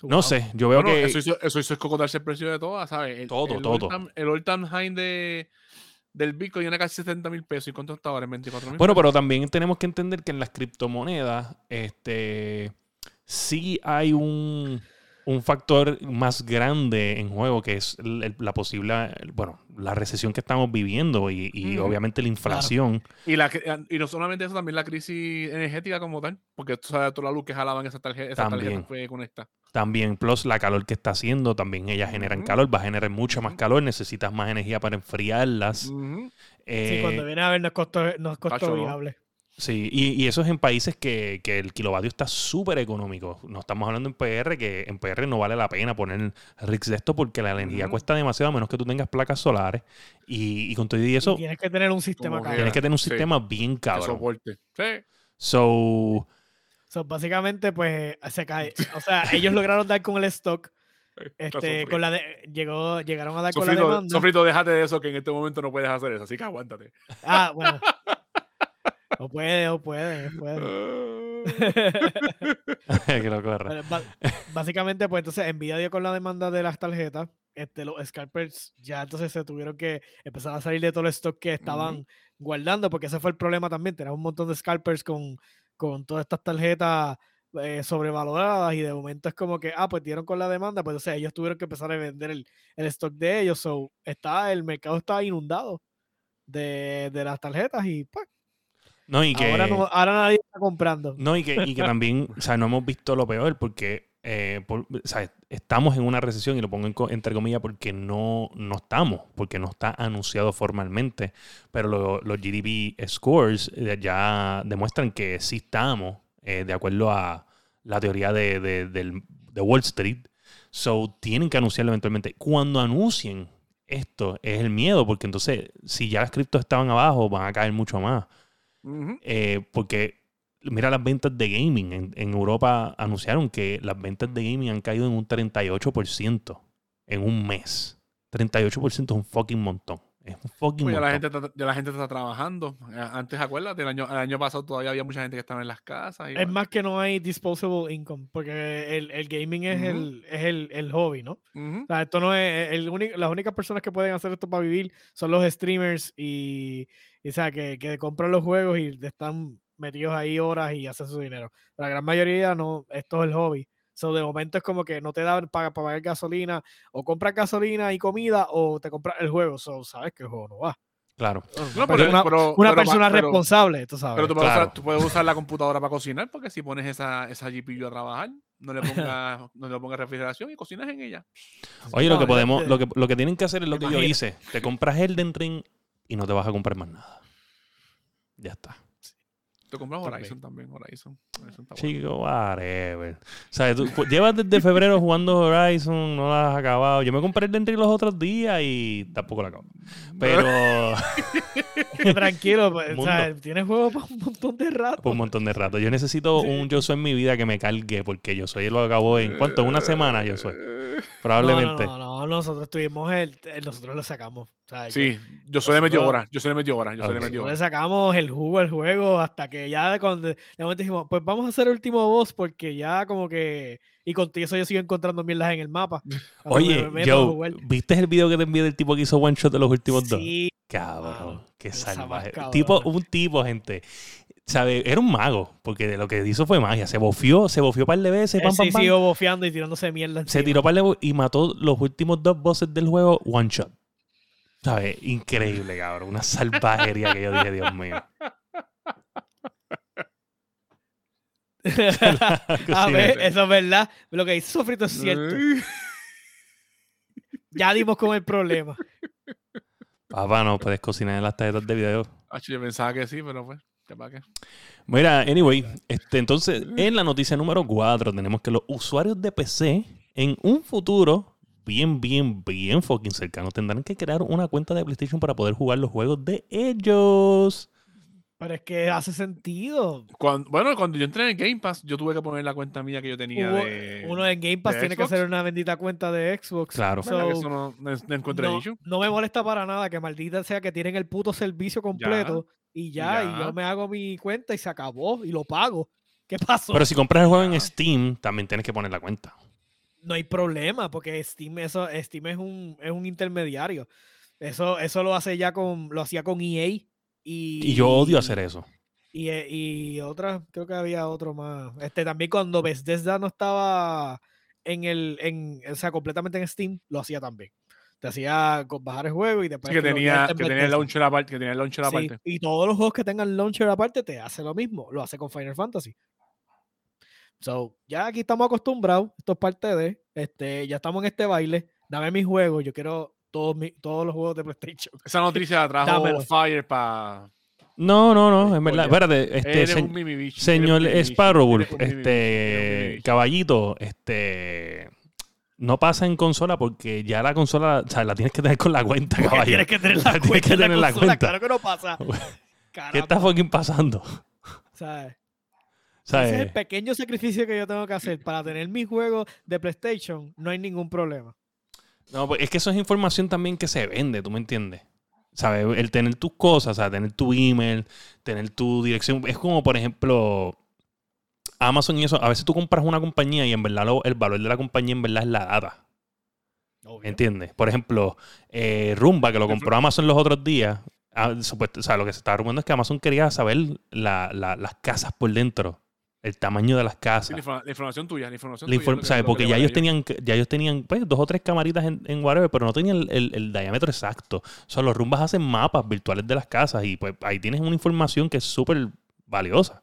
no Wow. sé, yo veo Bueno, que. eso, hizo, eso hizo el precio de todas, ¿sabes? El, Todo, el todo. all-time- el all time high de, del Bitcoin era casi 70 mil pesos. ¿Y cuánto está ahora? ¿En 24 mil? Bueno, pero también tenemos que entender que en las criptomonedas, este, sí hay un, un factor más grande en juego que es el- el- la posible, bueno, la recesión que estamos viviendo y, y obviamente la inflación. Y, la, y no solamente eso, también la crisis energética como tal. Porque tú sabes toda la luz que jalaban esa tarjeta, esa tarjeta También. fue conectada. También, plus la calor que está haciendo, también ellas generan calor, va a generar mucha más calor, necesitas más energía para enfriarlas. Ujú. Sí, Eh, cuando viene a ver no es costo, no es costo Tacho, no. viable. Sí, y, y eso es en países que, que el kilovatio está súper económico. No estamos hablando en PR, que en PR no vale la pena poner rigs de esto porque la energía cuesta demasiado, a menos que tú tengas placas solares. Y, y con todo y Y eso, tienes que tener un sistema cabrón. tienes que tener un Sí. sistema bien Que cabrón. soporte. Sí. So, So, básicamente, pues se cae. O sea, ellos lograron dar con el stock. Este, con la de, llegó, llegaron a dar con la Sofrito, demanda. Sofrito, déjate de eso, que en este momento no puedes hacer eso, así que aguántate. Ah, bueno. O puede, o puede, o puede. que lo corra. Básicamente, pues entonces Nvidia dio con la demanda de las tarjetas. Este, los scalpers ya entonces se tuvieron que empezar a salir de todo el stock que estaban guardando, porque ese fue el problema también. Tenían un montón de scalpers con, con todas estas tarjetas eh, sobrevaloradas y de momento es como que, ah, pues dieron con la demanda, pues o sea, ellos tuvieron que empezar a vender el, el stock de ellos. So, está, el mercado está inundado de, de las tarjetas y pues No, y que, ahora, no, ahora nadie está comprando. no, y que, y que también, o sea, no hemos visto lo peor porque eh, por- o sea, estamos en una recesión, y lo pongo en entre comillas porque no, no estamos, porque no está anunciado formalmente, pero lo- los GDP scores eh, ya demuestran que sí estamos, eh, de acuerdo a la teoría de, de- del- de Wall Street. So, tienen que anunciarlo eventualmente. Cuando anuncien esto, es el miedo, porque entonces, si ya las criptos estaban abajo, van a caer mucho más. Ujú. Eh, porque mira las ventas de gaming. En, en Europa anunciaron que las ventas de gaming han caído en un 38% en un mes. 38% es un fucking montón. Es un fucking Pues ya, la montón. gente está, ya la gente está trabajando. Eh, Antes, acuérdate, el año, el año pasado todavía había mucha gente que estaba en las casas. y Es bueno, más que no hay disposable income, porque el, el gaming es, Ujú. el, es el, el hobby, ¿no? ujú. O sea, esto no es, el único- las únicas personas que pueden hacer esto para vivir son los streamers y, o sea, que, que compran los juegos y están metidos ahí horas y hacen su dinero. La gran mayoría no, esto es el hobby. So, de momento es como que no te dan para, pagar gasolina, o compras gasolina y comida, o te compras el juego. So, sabes que el juego no va. Claro. No, Pero pero- una, pero- una pero ma- persona pero- responsable, tú sabes. Pero tú puedes, Claro. usar, tú puedes usar la computadora para cocinar, porque si pones esa, esa GPU a trabajar, no le pongas, no le pongas refrigeración y cocinas en ella. Oye, lo que podemos, de- lo que, lo que tienen que hacer es lo que yo hice. Te compras Elden Ring y no te vas a comprar más nada. Ya está. Te compras. Horizon también, Horizon. Horizon está bueno. Chico, whatever. O sea, tú pues, llevas desde febrero jugando Horizon, no la has acabado. Yo me compré el Ring los otros días y tampoco la acabo. Pero Tranquilo, pues, o sea, tienes juegos para un montón de rato. por un montón de rato. Yo necesito un yo soy en mi vida que me cargue porque yo soy lo acabó en cuánto, una semana yo soy. Probablemente. No, no, no, nosotros tuvimos el, el- nosotros lo sacamos. o sea, Sí, yo soy le metió Nosotros- horas. Yo soy le metió horas. Yo soy le Ok. metió nosotros le sacamos el jugo al juego hasta que ya de cuando de momento dijimos, pues vamos a hacer el último boss porque ya como que y con eso yo sigo encontrando mierdas en el mapa. Oye, Joe. ¿viste el video que te envié del tipo que hizo one shot de los últimos dos? Sí, Cabrón, Mano, qué más salvaje. cabrona. Tipo, un tipo, gente. ¿Sabe? Era un mago, porque de lo que hizo fue magia. Se bofió, se bofió un par de veces, él pam, pam, sí pam. siguió bofeando y tirándose mierda. Se encima. tiró par de y mató los últimos dos bosses del juego one shot. ¿Sabes? Increíble, cabrón. Una salvajería que yo dije, Dios mío. a ver, eso es verdad. Lo que dice Sofrito es cierto. Ya dimos con el problema. Papá, no puedes cocinar en las tarjetas de video. Ah, yo pensaba que sí, pero pues. Mira, anyway, este, entonces en la noticia número 4 tenemos que los usuarios de PC en un futuro bien, bien, bien fucking cercano tendrán que crear una cuenta de PlayStation para poder jugar los juegos de ellos. Pero es que hace sentido. Cuando- bueno, cuando yo entré en el Game Pass, yo tuve que poner la cuenta mía que yo tenía Hubo- de... uno en Game Pass tiene que hacer una bendita cuenta de Xbox. Claro. ¿Verdad que So, eso no, no, no no, issue? no me molesta para nada que maldita sea que tienen el puto servicio completo y ya, y ya. yo me hago mi cuenta y se acabó y lo pago. ¿Qué pasó? Pero si compras el juego en. Steam, también tienes que poner la cuenta. no hay problema porque Steam, eso, Steam es un, es un intermediario. Eso, eso lo hace ya con, lo hacía con EA y, Y yo odio hacer eso. Y, eh, y otra, creo que había otro más. Este también cuando Bethesda no estaba en el, en, o sea, completamente en Steam, lo hacía también. Te hacía bajar el juego y después Sí, que tenía, en que tenía el launcher aparte. Que tenía el launcher Sí, aparte. y todos los juegos que tengan launcher aparte te hace lo mismo. Lo hace con Final Fantasy. So, ya aquí estamos acostumbrados. Esto es parte de. Este, ya estamos en este baile. Dame mis juegos. Yo quiero todos, mi- todos los juegos de PlayStation. Esa noticia la trajo Dámelo. Fire para... No, no, no, en verdad. Oye, Espérate, este, Eres se- un mimi bicho, señor mimi este bicho. caballito, este no pasa en consola porque ya la consola, o sea, la tienes que tener con la cuenta, caballero. tienes que tener la Tienes que cuenta. en tener la consola, cuenta. Claro que no pasa. ¿Qué está fucking pasando? ¿sabes? ¿Sabes? Ese es el pequeño sacrificio que yo tengo que hacer para tener mis juegos de PlayStation. No hay ningún problema. No, pues es que eso es información también que se vende, ¿tú me entiendes? ¿Sabes? El tener tus cosas, o sea, tener tu email, tener tu dirección. Es como, por ejemplo, Amazon y eso. A veces tú compras una compañía y en verdad lo- el valor de la compañía en verdad es la data. Obvio. ¿Entiendes? Por ejemplo, eh, Rumba, que lo compró Amazon los otros días. ah, supuesto- o sea, lo que se estaba rumorando es que Amazon quería saber la- la- las casas por dentro, el tamaño de las Sí, casas. la, informa- la información tuya, la información La tuya. inform- ¿sabes? Porque ya ellos tenían, ya ellos tenían pues, dos o tres camaritas en, en whatever, pero no tenían el, el- el diámetro exacto. O sea, los rumbas hacen mapas virtuales de las casas y pues ahí tienes una información que es súper valiosa.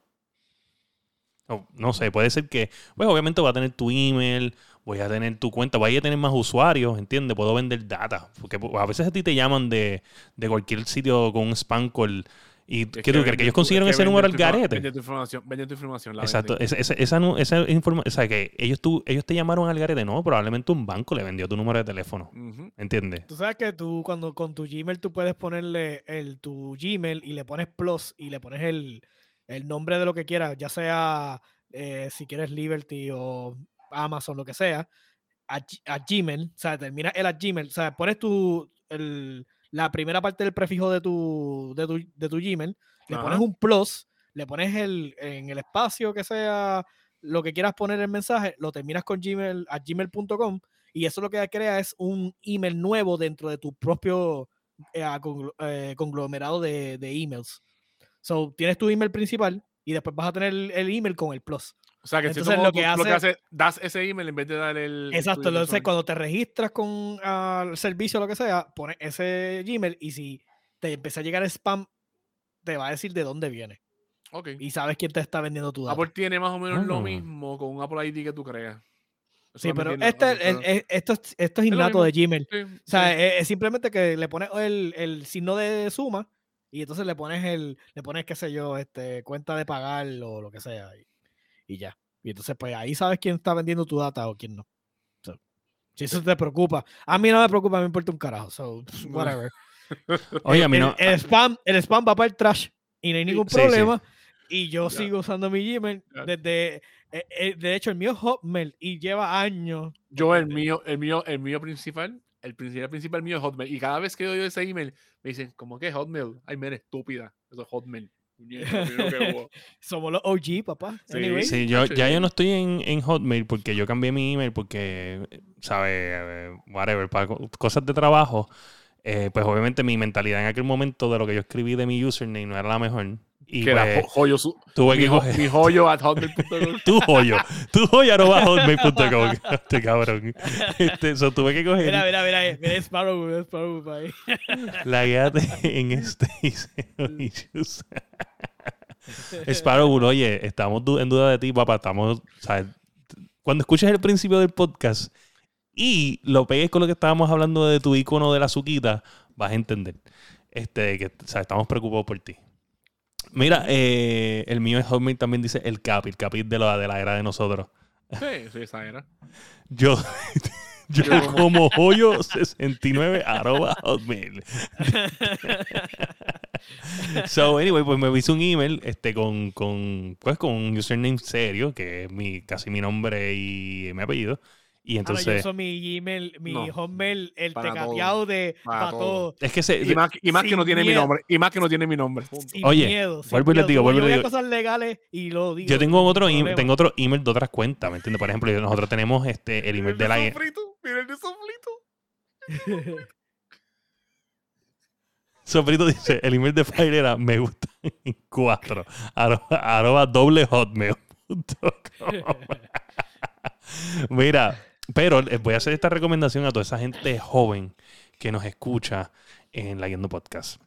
O, no sé, puede ser que, pues obviamente va a tener tu email, voy a tener tu cuenta, voy a tener más usuarios, ¿entiendes? Puedo vender data. Porque a veces a ti te llaman de, de cualquier sitio con un spam call. ¿Y Es qué tú crees? venden ¿Que ellos tu- es consiguieron que ese número al garete? Venden tu información, venden tu información. la Exacto, esa, esa, esa, esa informa- o sea, que ellos, tú, ellos te llamaron al garete, no, probablemente un banco le vendió tu número de teléfono, Ujú. ¿entiendes? Tú sabes que tú cuando con tu Gmail tú puedes ponerle el, tu Gmail y le pones plus y le pones el, el nombre de lo que quieras, ya sea eh, si quieres Liberty o Amazon, lo que sea, a, Gmail, o sea, terminas el a Gmail, o sea, pones tu, la primera parte del prefijo de tu, de tu, de tu Gmail, le pones un plus, le pones el, en el espacio que sea lo que quieras poner el mensaje, lo terminas con Gmail a gmail.com y eso lo que crea es un email nuevo dentro de tu propio eh, eh, conglomerado de, de, emails. So, tienes tu email principal y después vas a tener el, email con el plus. O sea, que entonces, lo, que hace, das ese email en vez de dar el. Exacto, entonces cuando te registras con el servicio o lo que sea, pones ese Gmail y si te empieza a llegar spam, te va a decir de dónde viene. Okay. Y sabes quién te está vendiendo tu dato. Apple tiene más o menos lo ah. mismo con un Apple ID que tú creas. sí, pero este, esto, esto es innato de Gmail. o sea, es, simplemente que le pones el, el, signo de suma y entonces le pones el, le pones, qué sé yo, este, cuenta de pagar o lo que sea. Y, ya. Y entonces, pues ahí sabes quién está vendiendo tu data o quién no. si eso te preocupa. A mí no me preocupa, me importa un carajo. So, whatever. Oye, a mí no. El, spam, el spam va para el trash y no hay ningún problema. Y yo sigo usando mi Gmail desde. Eh, eh, de hecho, el mío es Hotmail y lleva años. Yo, el mío, el mío, el mío principal, el principal, principal mío es Hotmail. Y cada vez que doy ese email, me dicen, ¿cómo que Hotmail? Ay, men, estúpida. Eso es Hotmail. Somos los OG, papá. Sí, yo, ya yo no estoy en, en, Hotmail porque yo cambié mi email porque, ¿sabes? Whatever, para cosas de trabajo. Eh, pues obviamente mi mentalidad en aquel momento de lo que yo escribí de mi username no era la mejor. Y que pues, era joyo tuve mi, que coger... mi joyo at hotmail.com. tu joyo. Tu joyo arroba hotmail.com. Este cabrón. Este, eso tuve que coger. Mira, mira, mira. Mira Sparrow, mira Sparrow ahí. La guíate en este Sparrow, oye, estamos en duda de ti, papá. Estamos, ¿sabes? Cuando escuches el principio del podcast y lo pegues con lo que estábamos hablando de tu icono de la suquita, vas a entender este, que o sea, estamos preocupados por ti. Mira, eh, el mío es Hotmail también dice el Capi, el Capi de la, de la era de nosotros. Sí, sí, esa era. Yo, yo como hoyo 69 arroba hotmail. so, anyway, pues me hice un email este, con, con, pues, con un username serio, que es mi, casi mi nombre y mi apellido. Y entonces. yo uso mi Gmail, mi Hotmail, el tecateado de para, todo. Es que se, y más, y más que no tiene mi nombre. Y más que no tiene mi nombre. Oye, miedo, vuelvo y le digo, vuelvo y le digo. cosas legales y lo digo. Yo tengo otro, email, tengo otro email de otras cuentas, ¿me entiendes? Por ejemplo, nosotros tenemos este, el email de la. Sofrito, mira el de Sofrito. Sofrito dice: el email de Fire era me gusta en cuatro. Arroba, arroba doble hotmail. Mira, pero les voy a hacer esta recomendación a toda esa gente joven que nos escucha en la Guiando Podcast.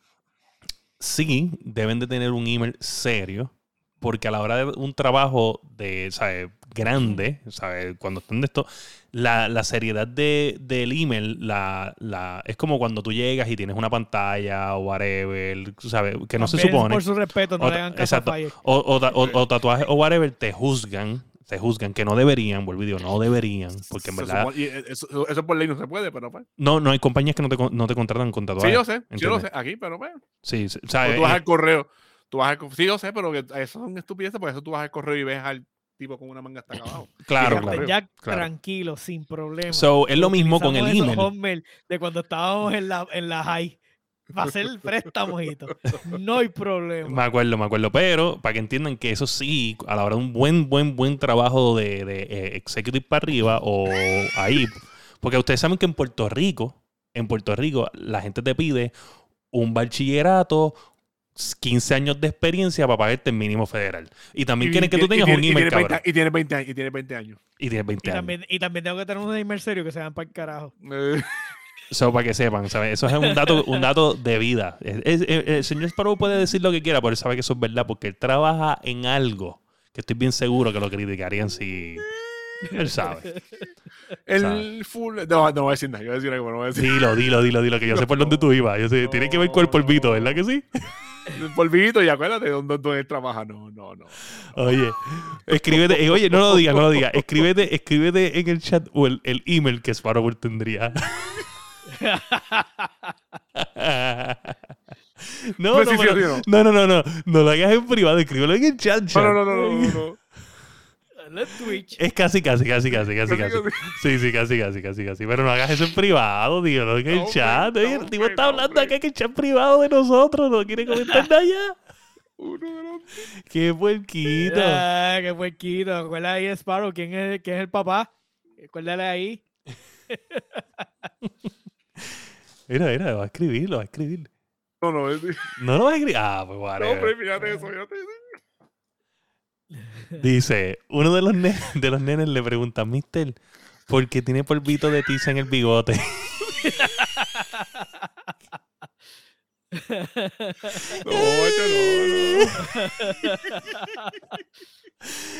Sí, deben de tener un email serio, porque a la hora de un trabajo de, ¿sabes? grande, ¿sabes? cuando están de esto, la, seriedad de, del email la, la, es como cuando tú llegas y tienes una pantalla o whatever, ¿sabes? Que no se supone. Por su respeto, no le hagan caso exacto, o, o, o tatuajes o whatever, te juzgan se juzgan, que no deberían, vuelvo y digo, no deberían, porque en verdad... Eh, eso, por ley no se puede, pero pues. No, no hay compañías que no te, no te contratan con tatuajes. Sí, yo sé, yo lo sé, aquí, pero pues. Sí, o sea, tú vas al correo, tú vas al, sí, yo sé, pero que eso son estupideces, por eso tú vas al correo y ves al tipo con una manga hasta acá abajo. Claro, claro. Ya tranquilo, sin problema. So, es lo mismo con el email. De cuando estábamos en la, en la high va a ser el préstamo, No hay problema. Me acuerdo, me acuerdo. Pero para que entiendan que eso sí, a la hora de un buen, buen, buen trabajo de, de eh, executive para arriba o ahí. Porque ustedes saben que en Puerto Rico, en Puerto Rico, la gente te pide un bachillerato, 15 años de experiencia para pagarte el mínimo federal. Y también quieren que tú tengas un email, y tienes 20 años. Y tienes 20 años. Y tienes 20 años. También, y también tengo que tener un email serio que se para el carajo. Eso para que sepan, ¿sabes? Eso es un dato, un dato de vida. el señor Sparrow puede decir lo que quiera, pero él sabe que eso es verdad, porque él trabaja en algo que estoy bien seguro que lo criticarían si. Él sabe. El full. No, no voy a decir nada. Yo voy a decir algo, no voy a decir. Dilo, dilo, dilo, dilo, que yo sé por dónde tú ibas. Yo sé, tiene que ver con el polvito, ¿verdad que sí? El polvito, y acuérdate dónde, dónde él trabaja. No, no, no. Oye, escríbete. Eh, oye, no lo digas, no lo digas. Escríbete, escríbete en el chat o el, el email que Sparrow tendría. no, no, no, no, no, no, no, lo hagas en privado, escríbelo en el chat. No, no, no, no, no, Ponlo en Twitch. Es casi, casi, casi, casi, casi, casi. Sí, sí, casi, casi, casi, casi. Pero no hagas eso en privado, tío. No en el No, chat. hombre, no, el tipo hombre, está no, hablando hombre. acá que el chat privado de nosotros. No quiere comentar nada ya. Uno de los Qué puerquito. Ah, qué puerquito. Acuérdate ahí, Sparrow, ¿quién es, quién es el papá? Acuérdale ahí. Mira, mira, va a escribir, lo va a escribir. No, no, es- No lo va a escribir. Ah, pues no, vale. hombre, fíjate eso, fíjate eso. Dice, uno de los, de los nenes le pregunta, Mister, ¿por qué tiene polvito de tiza en el bigote? No, no, no.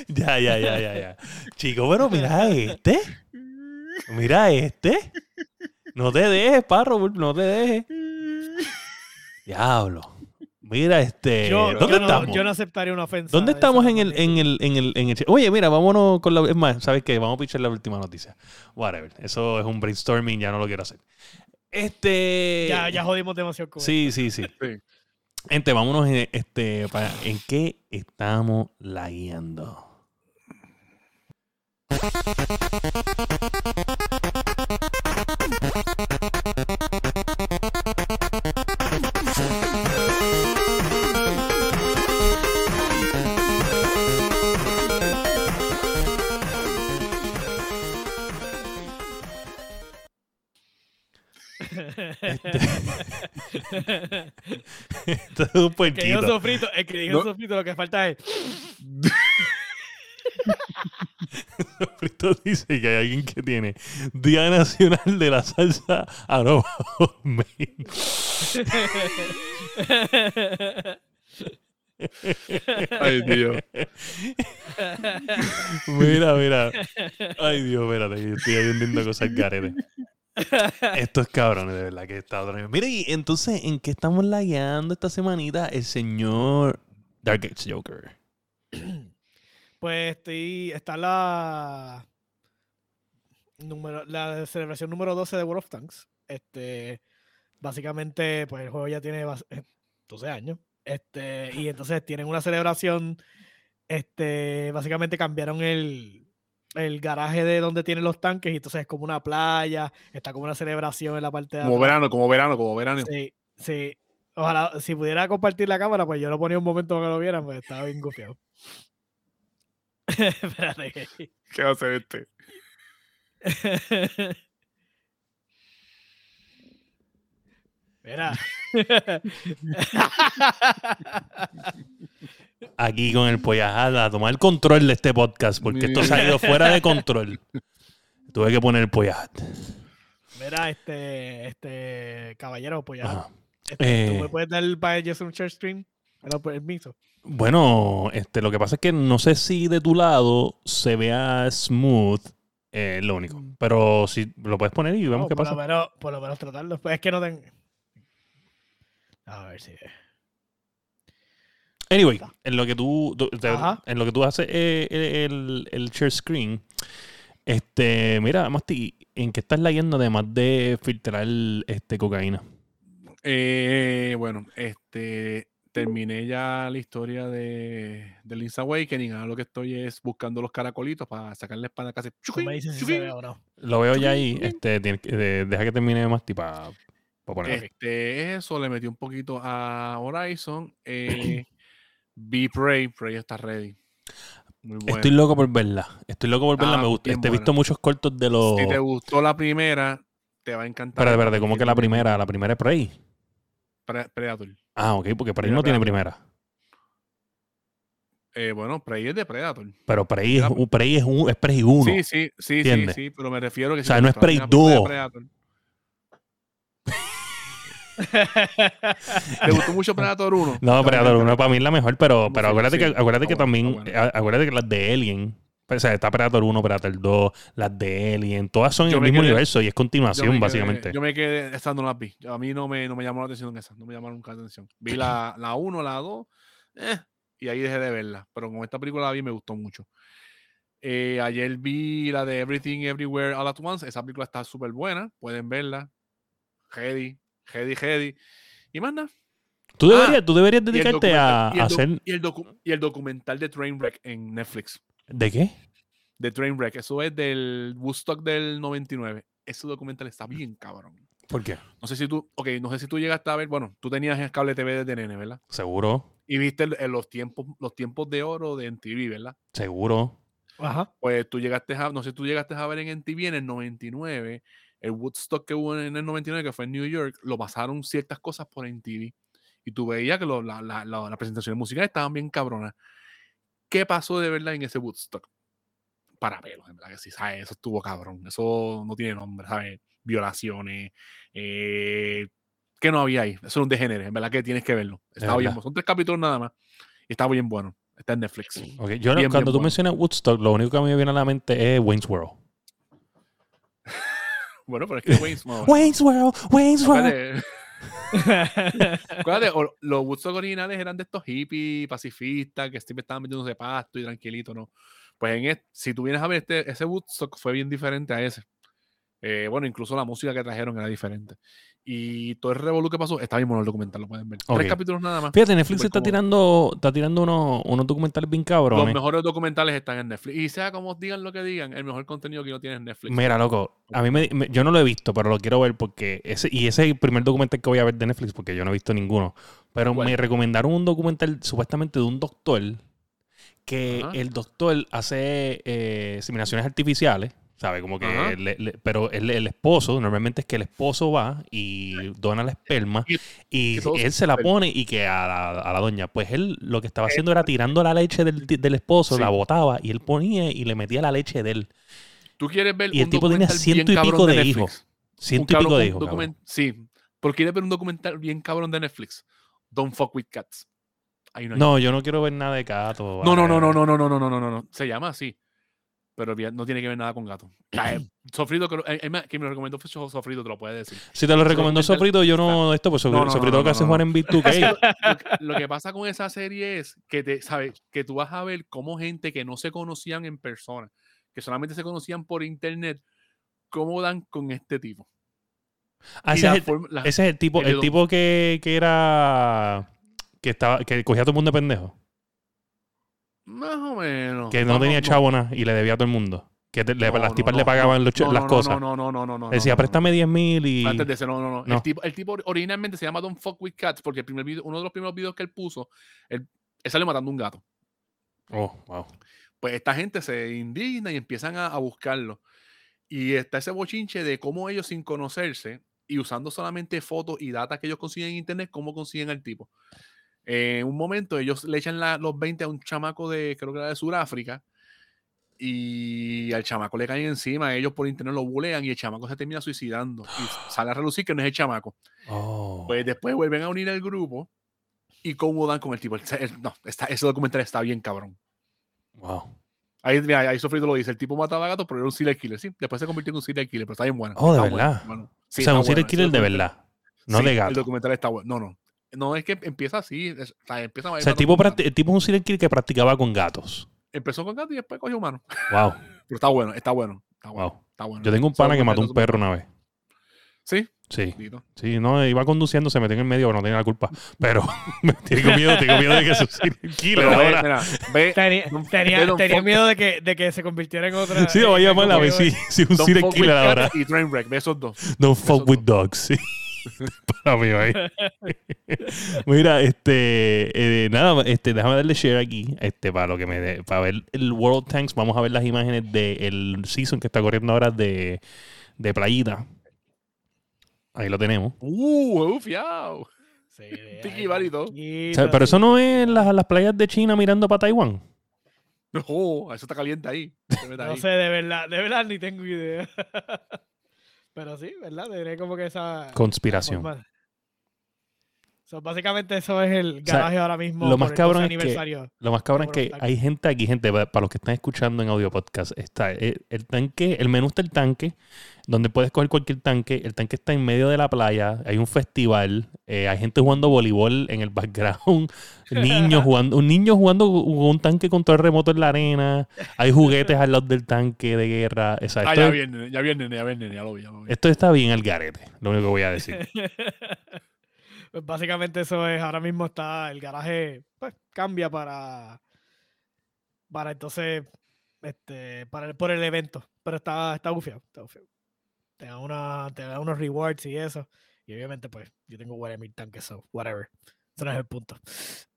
ya, ya, ya, ya, ya. Chico, pero mira este. Mira este. No te dejes, parro, no te dejes. Diablo. Mira este. Yo, ¿Dónde yo no, estamos? yo no aceptaría una ofensa. ¿Dónde de estamos en el, en el, en el, en el- Oye, mira, vámonos con la. Es más, ¿sabes qué? Vamos a pichar la última noticia. Whatever. Eso es un brainstorming, ya no lo quiero hacer. Este. Ya, ya jodimos demasiado con Sí, sí, sí. Sí. Gente, vámonos en, este, para, en qué estamos lagueando. Esto es un El que dijo puerquito. sofrito, el que dijo No. sofrito, lo que falta es. Frito dice que hay alguien que tiene Día Nacional de la Salsa Aroma. Ay, Dios. Mira, mira. Ay, Dios, espérate, que estoy ahí hundiendo cosas garete. Estos cabrones, de verdad, que está nivel. Mira, y entonces, ¿en qué estamos lagueando esta semanita el señor Dark Age Joker? Pues estoy. Está la. Número, la celebración número 12 de World of Tanks. Este. Básicamente, pues el juego ya tiene bas- eh, 12 años. Este. Y entonces tienen una celebración. Este. Básicamente cambiaron el. El garaje de donde tienen los tanques. Y entonces es como una playa. Está como una celebración en la parte de Como atrás. verano, como verano, como verano. Sí, sí. Ojalá, si pudiera compartir la cámara, pues yo lo ponía un momento para que lo vieran, pues estaba bien gufiado. Espérate. que- ¿Qué va a hacer este? Mira. Aquí con el pollajada a tomar el control de este podcast, porque esto se ha ido fuera de control. Tuve que poner el pollajat. Mira, este, este caballero, ya. Ajá. este, ¿Tú Eh. me puedes dar para Just un share screen? Me permiso. Bueno, este, lo que pasa es que no sé si de tu lado se vea smooth, eh, lo único. Pero si lo puedes poner y vemos No, qué por pasa. Lo menos, por lo menos tratarlo. Pues es que no tengo. A ver si. Anyway, en lo que tú, tú- te- Ajá. en lo que tú haces eh, el, el, el share screen, este, mira, Masti, ¿en qué estás leyendo además de filtrar este cocaína? Eh, bueno, este terminé ya la historia de, de Link's Awakening. Ahora lo que estoy es buscando los caracolitos para sacarle la espada casi. Tú me dices si se ve o no. Lo veo ya ahí, este, deja que termine Masti para ponerlo. Este, eso, le metí un poquito a Horizon. Eh, vi Prey, Prey está ready. Muy bueno. Estoy loco por verla. Estoy loco por verla. Ah, Me gusta. Este, he visto muchos cortos de los. Si te gustó la primera, te va a encantar. Espérate, espérate, ¿cómo que la primera? La primera es Prey. Pre- Predator. Ah, ok, porque Prey no tiene primera. Eh, bueno, Prey es de Predator. Pero Prey es, Prey es, un, es Prey 1. Sí, sí, sí, sí, ¿Entiendes? sí, pero me refiero que O sea, no es Prey primera película de 2. Predator, ¿Te gustó mucho Predator 1? No, Predator 1 para mí es la mejor, pero, pero acuérdate sí, que, acuérdate que también, a- acuérdate que las de Alien, o sea, está Predator 1, Predator 2, las de Alien, todas son en el mismo quedé- universo y es continuación, quedé- básicamente. Yo me quedé, esas no las vi. A mí no me, no me llamó la atención esas, no me llamaron nunca la atención. Vi la, la 1, la 2, eh, y ahí dejé de verla. Pero con esta película la vi me gustó mucho. Eh, ayer vi la de Everything Everywhere All At Once. Esa película está súper buena. Pueden verla. Heady, heady, heady. Y más nada. Tú deberías, Ah, tú deberías dedicarte a, y hacer... y el, y el documental de Trainwreck en Netflix. ¿De qué? de Trainwreck. Eso es del Woodstock del 99. Ese documental está bien cabrón. ¿Por qué? No sé si tú, ok, no sé si tú llegaste a ver, bueno, tú tenías el cable TV desde nene, ¿verdad? Seguro, Y viste el- el- los tiempos, los tiempos de oro de NTV, ¿verdad? seguro. Ajá. Pues tú llegaste a, no sé, tú llegaste a ver en NTV en el 99, el Woodstock que hubo en el 99, que fue en New York, lo pasaron ciertas cosas por NTV. Y tú veías que lo- la, la, la- las presentaciones musicales estaban bien cabronas. ¿Qué pasó de verdad en ese Woodstock? Para pelos, en verdad que sí, ¿sabes? Eso estuvo cabrón. Eso no tiene nombre, ¿sabes? Violaciones. Eh, ¿Qué no había ahí? Eso era un degenere, en verdad que tienes que verlo. Está bien, son tres capítulos nada más. Y está bien bueno. Está en Netflix. Ok, Yo Bien, cuando bien tú bueno. mencionas Woodstock, lo único que a mí me viene a la mente es Wayne's World. Bueno, pero es que Wayne's no, Wayne's World, Wayne's World. Acuérdate, los Woodstock originales eran de estos hippies, pacifistas, que siempre estaban metiéndose pasto y tranquilito, ¿no? Pues en este, si tú vienes a ver este, ese Woodstock fue bien diferente a ese. Eh, bueno, incluso la música que trajeron era diferente. Y todo el revolú que pasó, está bien bueno el documental, lo pueden ver. Tres capítulos nada más. Fíjate, Netflix está tirando, está tirando unos, unos documentales bien Los cabrones. mejores documentales están en Netflix. Y sea como digan lo que digan, el mejor contenido que no tiene en Netflix. Mira, loco, a mí me, me- yo no lo he visto, pero lo quiero ver porque ese, y ese es el primer documental que voy a ver de Netflix porque yo no he visto ninguno. Pero me recomendaron un documental supuestamente de un doctor que Ajá. el doctor hace eh, artificiales, ¿sabe? Como que, Ajá. le- le- pero el, el esposo, normalmente es que el esposo va y dona la esperma Y- él se la pone y que a la, a la doña, pues él lo que estaba haciendo era tirando la leche del, del esposo, Sí. la botaba y él ponía y le metía la leche de él. Tú quieres ver Y el tipo tenía ciento y pico de hijos. Ciento y pico de hijos. Sí, porque quieres ver un documental bien cabrón de Netflix. Don't fuck with cats. Ahí no. No, yo no quiero ver nada de gato. no, no, no, no, no, no, no, no, no, no, no. Se llama así. Pero no tiene que ver nada con gato. Sofrito, que, lo- eh, eh, que me lo recomendó fue Sofrito, te lo puede decir. Si te lo recomendó Sofrito, yo no esto, pues No, no, no, Sofrito no, lo que no, hace no, no. en B2K. lo, que- lo que pasa con esa serie es que te sabes que tú vas a ver cómo gente que no se conocían en persona, que solamente se conocían por internet, cómo dan con este tipo. Ah, ese, es el, forma- la- ese es el tipo, el tipo que, que era que estaba, que cogía a todo el mundo de pendejo. Más o menos. Que no, tenía chavo nada y le debía a todo el mundo. Que te- le- No, las no, tipas no, le pagaban los no, las no, cosas. No, no, no, no, no. no, Decía, no, no. préstame 10 mil y. Antes de ese, no, no, no. No. El, tipo, el tipo originalmente se llama Don't Fuck With Cats porque el primer video, uno de los primeros videos que él puso, él, él sale matando un gato. Oh, wow. Pues esta gente se indigna y empiezan a, a buscarlo. Y está ese bochinche de cómo ellos sin conocerse y usando solamente fotos y data que ellos consiguen en internet, cómo consiguen al tipo. Eh, en un momento ellos le echan la- los 20 a un chamaco de, creo que era de Sudáfrica, y al chamaco le caen encima, ellos por internet lo bulean y el chamaco se termina suicidando. Y sale a relucir que no es el chamaco. Oh. Pues después vuelven a unir el grupo y cómo dan con el tipo. El- el- no, está, ese documental está bien cabrón. wow. Ahí, mira, ahí Sofrito lo dice, el tipo mataba gatos, pero era un serial killer, sí. Después se convirtió en un serial killer, pero está bien bueno. Oh, ¿de bueno, verdad? bueno. o Sí, sea, está un serial bueno, killer de verdad. No sí, de El gato. documental está bueno. No, no. No es que empieza así. es- o sea, empieza a O sea, el tipo, el tipo es un serial killer que practicaba con gatos. Empezó con gato y después cogió humano. Wow. Pero está bueno, está bueno. Está bueno. Wow. Está bueno. Yo tengo un pana que mató un perro una vez. Sí, Sí. Sí, no, iba conduciendo, se metió en el medio, pero no tenía la culpa. Pero tengo miedo, tengo miedo de que sea un serial killer Pero ve, ahora. mira, ve. Tenía, tenía- tenía miedo de que, de que se convirtiera en otra. Sí, lo voy a llamar ver si, si es un serial killer ahora. Y Trainwreck, ve esos dos. Don't fuck with dos. dogs, sí. Para mí, ahí. Mira, este, eh, nada, este, déjame darle share aquí, este, para lo que me dé- para ver el World Tanks, vamos a ver las imágenes del season que está corriendo ahora de, de Playita. Ahí lo tenemos. Uh, ufiao. Sí, Tiki ay, Bar y todo. O tranquilo, sea, pero eso no es las, las playas de China mirando para Taiwán. No, eso está caliente ahí. Mete No ahí. sé, de verdad, de verdad ni tengo idea. Pero sí, ¿verdad? Tendré como que esa. Conspiración. forma. So, básicamente eso es el sea, garaje ahora mismo. lo más por cabrón 12 es que-. Lo más cabrón es que hay gente aquí, gente, pa- para los que están escuchando en audio podcast, está eh, el tanque, el menú está el tanque, donde puedes coger cualquier tanque. El tanque está en medio de la playa, hay un festival, eh, hay gente jugando voleibol en el background, niños jugando, un niño jugando un tanque control remoto en la arena, hay juguetes al lado del tanque de guerra. O sea, Ah, esto, ya es- viene, ya viene, ya viene, ya lo vi, ya lo vi. esto está bien al garete, lo único que voy a decir. Pues básicamente eso es, ahora mismo está el garaje, pues cambia para, para entonces este, para el- por el evento. Pero está, está bufiado, está bufiado. Te da, una, te unos rewards y eso. Y obviamente, pues, yo tengo Warhammer tanque, so, whatever. Ese no es el punto.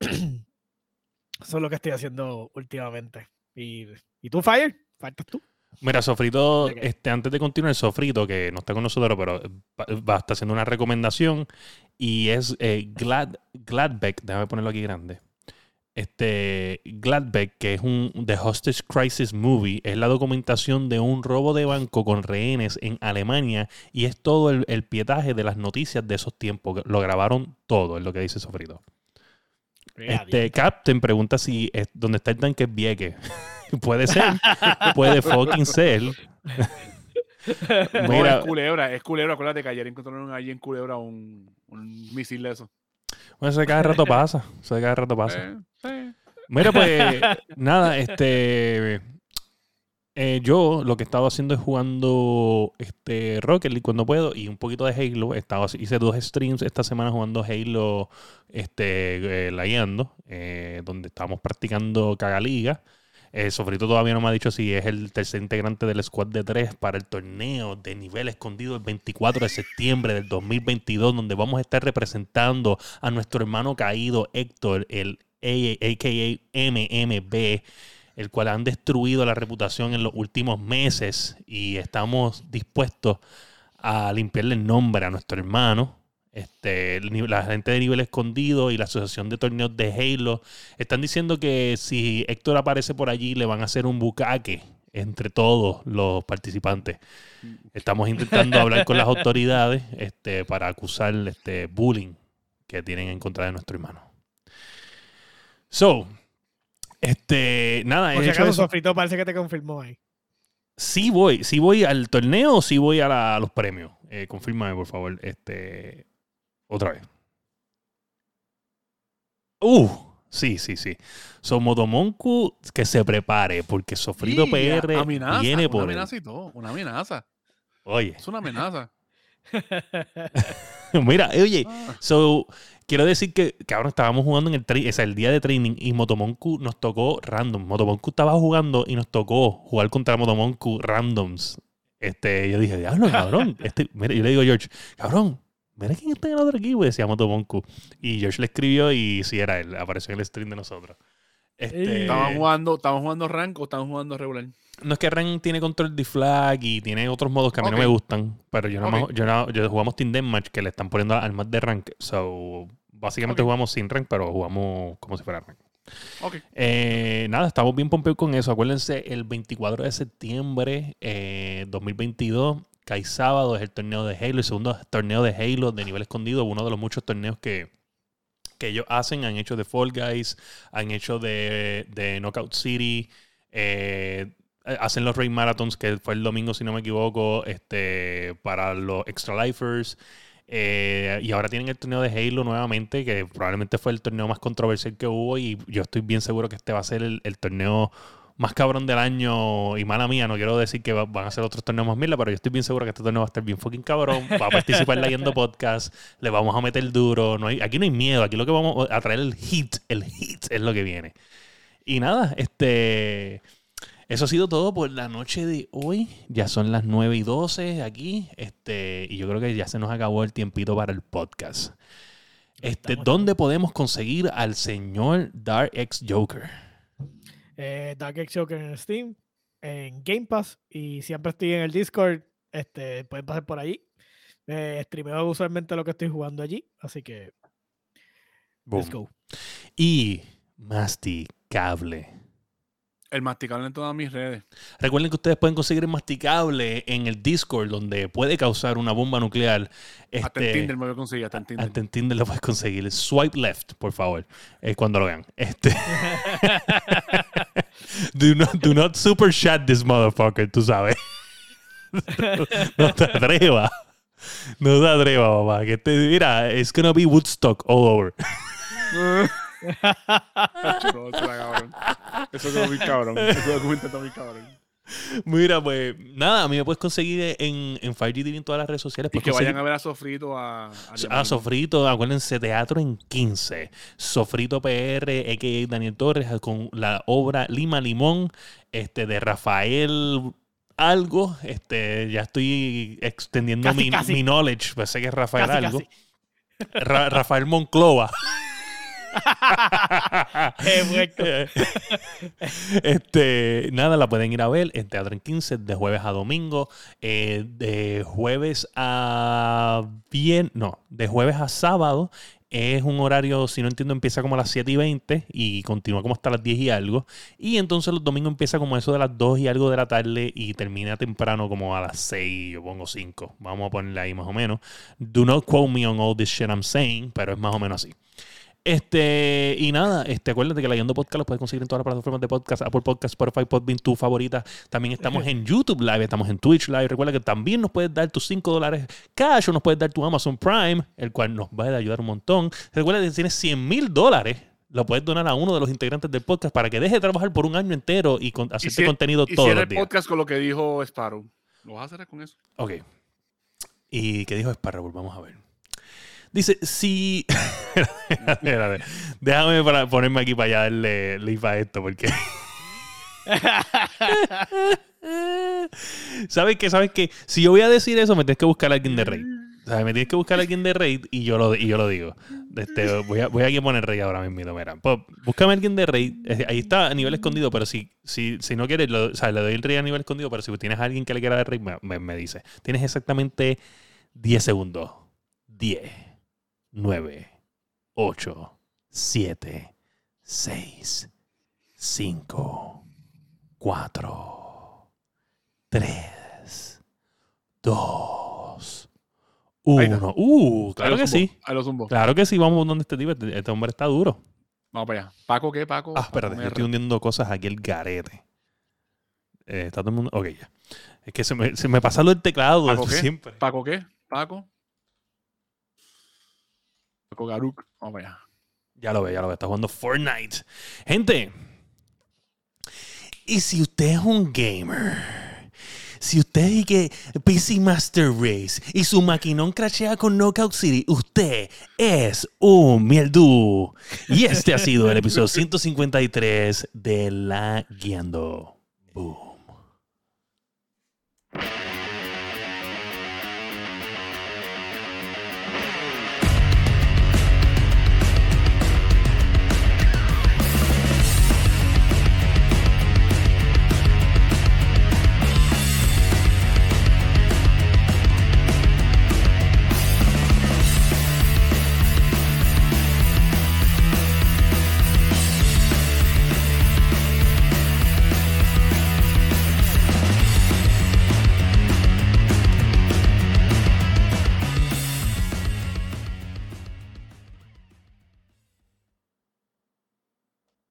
Eso es lo que estoy haciendo últimamente. ¿Y, ¿y tú, Fire? ¿Faltas tú? Mira, Sofrito, este, antes de continuar, Sofrito, que no está con nosotros, pero va, estar haciendo una recomendación y es eh, Glad, Gladbeck, déjame ponerlo aquí grande. Este, Gladbeck, que es un The Hostage Crisis Movie, es la documentación de un robo de banco con rehenes en Alemania y es todo el, el pietaje de las noticias de esos tiempos. Lo grabaron todo, es lo que dice Sofrito. Este, Captain pregunta si es, donde está el tanque es Vieque. puede ser, puede fucking ser. No, Mira, es culebra, es culebra. Acuérdate que ayer encontraron allí en culebra un, un misil de eso. bueno, eso de cada rato pasa. Eso de cada rato pasa. Eh. Mira, pues, nada, este. Eh, yo lo que he estado haciendo es jugando este Rocket League cuando puedo y un poquito de Halo. He hice dos streams esta semana jugando Halo, este, eh, eh, donde estábamos practicando Cagaliga. Eh, Sofrito todavía no me ha dicho si es el tercer integrante del squad de tres para el torneo de nivel escondido el 24 de septiembre del 2022, donde vamos a estar representando a nuestro hermano caído Héctor, el a.k.a. MMB, el cual han destruido la reputación en los últimos meses y estamos dispuestos a limpiarle el nombre a nuestro hermano. Este, la gente de nivel escondido y la asociación de torneos de Halo están diciendo que si Héctor aparece por allí le van a hacer un bucaque entre todos los participantes. Estamos intentando hablar con las autoridades este, para acusar este bullying que tienen en contra de nuestro hermano. So, este, nada, Por si acaso. Sofrito parece que te confirmó ahí. Sí voy, sí voy al torneo o sí voy a, la- a los premios. Eh, confírmame, por favor. Este, otra vez. Uh, sí, sí, sí. So, Motomonku, que se prepare, porque Sofrito Y, PR amenaza, viene una por él. amenaza y todo, una amenaza. Oye, Es una amenaza. mira, oye, Ah, So, quiero decir que, cabrón, estábamos jugando en el, tra- o sea, el día de training y Motomonku nos tocó random. Motomonku estaba jugando y nos tocó jugar contra Motomonku randoms. Este, yo dije, diablo, cabrón. Este, mira, yo le digo a George, cabrón, mira quién está en el otro equipo. Y decía Motomonku. Y George le escribió y sí era él, apareció en el stream de nosotros. Este, ¿Estaban jugando, estaban jugando rank o estaban jugando regular? no es que Ren tiene control de flag y tiene otros modos que a mí no me gustan, pero yo no, yo no- yo jugamos Team Deathmatch que le están poniendo armas de rank. So, básicamente jugamos sin rank, pero jugamos como si fuera rank. Ok. Eh, nada, estamos bien pompeos con eso. Acuérdense, el 24 de septiembre eh, 2022, cae sábado, es el torneo de Halo, el segundo torneo de Halo de nivel escondido, uno de los muchos torneos que, que ellos hacen. Han hecho de Fall Guys, han hecho de, de Knockout City, eh, hacen los Raid Marathons, que fue el domingo, si no me equivoco, este, para los Extra Lifers. Eh, y ahora tienen el torneo de Halo nuevamente, que probablemente fue el torneo más controversial que hubo. Y yo estoy bien seguro que este va a ser el, torneo más cabrón del año. Y mala mía, no quiero decir que va- van a ser otros torneos más mierda, pero yo estoy bien seguro que este torneo va a estar bien fucking cabrón. Va a participar leyendo podcast, le vamos a meter duro. No hay, aquí no hay miedo, aquí lo que vamos a traer el hit, el hit es lo que viene. Y nada, este. Eso ha sido todo por la noche de hoy. Ya son las 9 y 12 aquí. Este, y yo creo que ya se nos acabó el tiempito para el podcast. Este, ¿Dónde podemos conseguir al señor Dark X Joker? eh, Dark X Joker en Steam, en Game Pass y siempre estoy en el Discord. Este, pueden pasar por allí. Eh, streameo usualmente lo que estoy jugando allí, así que let's Boom. go. Y masticable. El masticable en todas mis redes. Recuerden que ustedes pueden conseguir el masticable en el Discord, donde puede causar una bomba nuclear. Hasta en Este, Tinder me a conseguir, hasta en Tinder. Hasta en Tinder lo puedes conseguir. Swipe left, por favor, eh, cuando lo vean. Este. do, not, do not super chat this motherfucker, tú sabes. no te atrevas. No te atrevas, papá. Que te, mira, it's gonna be Woodstock all over. No, eso era cabrón. Eso quedó muy cabrón. Documento está muy cabrón. Mira, pues nada, a mí me puedes conseguir en, en 5G TV en todas las redes sociales. Y que vayan a ver a Sofrito a... a. Sofrito, acuérdense, teatro en 15. Sofrito PR, a.k.a. Daniel Torres, con la obra Lima Limón este, de Rafael algo. Este, ya estoy extendiendo Casi, mi, casi. mi knowledge. Pues sé que es Rafael Casi, algo. Ra- Rafael Monclova. Este, nada, la pueden ir a ver en Teatro en 15 de jueves a domingo. eh, de jueves a bien, no, de jueves a sábado. Es un horario, si no entiendo, empieza como a las 7 y 20 y continúa como hasta las 10 y algo. Y entonces los domingos empieza como eso de las 2 y algo de la tarde y termina temprano como a las 6, yo pongo 5. Vamos a ponerle ahí más o menos. Do not quote me on all this shit I'm saying, pero es más o menos así. Este, y nada, este, acuérdate que la Yendo Podcast lo puedes conseguir en todas las plataformas de podcast, Apple Podcast, Spotify, Podbean, tu favorita. También estamos en YouTube Live, estamos en Twitch Live. Recuerda que también nos puedes dar tus 5 dólares cash o nos puedes dar tu Amazon Prime, el cual nos va a ayudar un montón. Recuerda que si tienes 100 mil dólares, lo puedes donar a uno de los integrantes del podcast para que deje de trabajar por un año entero y con, hacerte si- contenido Y cierra los el días. podcast con lo que dijo Sparrow. ¿Lo vas a hacer con eso? Ok. ¿Y qué dijo Sparrow? Vamos a ver. Dice, si... Espérate, Déjame para ponerme aquí para allá darle leave a esto, porque... ¿Sabes qué? ¿Sabes qué? Si yo voy a decir eso, me tienes que buscar a alguien de Raid. Sea, me tienes que buscar a alguien de Raid y yo lo, y yo lo digo. Este, voy, a, voy aquí a poner Raid ahora mismo. Mira, Pop, búscame a alguien de Raid. Ahí está a nivel escondido, pero si, si, si no quieres, o sea, le doy el Raid a nivel escondido, pero si tienes a alguien que le quiera dar Raid, me, me, me dice. Tienes exactamente 10 segundos. 10, 9, 8, 7, 6, 5, 4, 3, 2, Ahí está. 1. Uh, claro que sí. Ahí lo zumbo. Claro que sí, vamos donde este tipo. Este este hombre está duro. Vamos para allá. ¿Paco qué? ¿Paco? Ah, espérate, yo estoy hundiendo cosas aquí el garete. Eh, está todo el mundo. Ok, ya. Es que se me, se me pasa lo del teclado ¿Paco qué? siempre. ¿Paco qué? ¿Paco? Paco Garuk. Vamos allá. Ya lo ve, ya lo ve. Está jugando Fortnite. Gente. Y si usted es un gamer. Si usted es que PC Master Race y su maquinón crashea con Knockout City, usted es un mierdú. Y este ha sido el episodio 153 de La Guiando. Boom.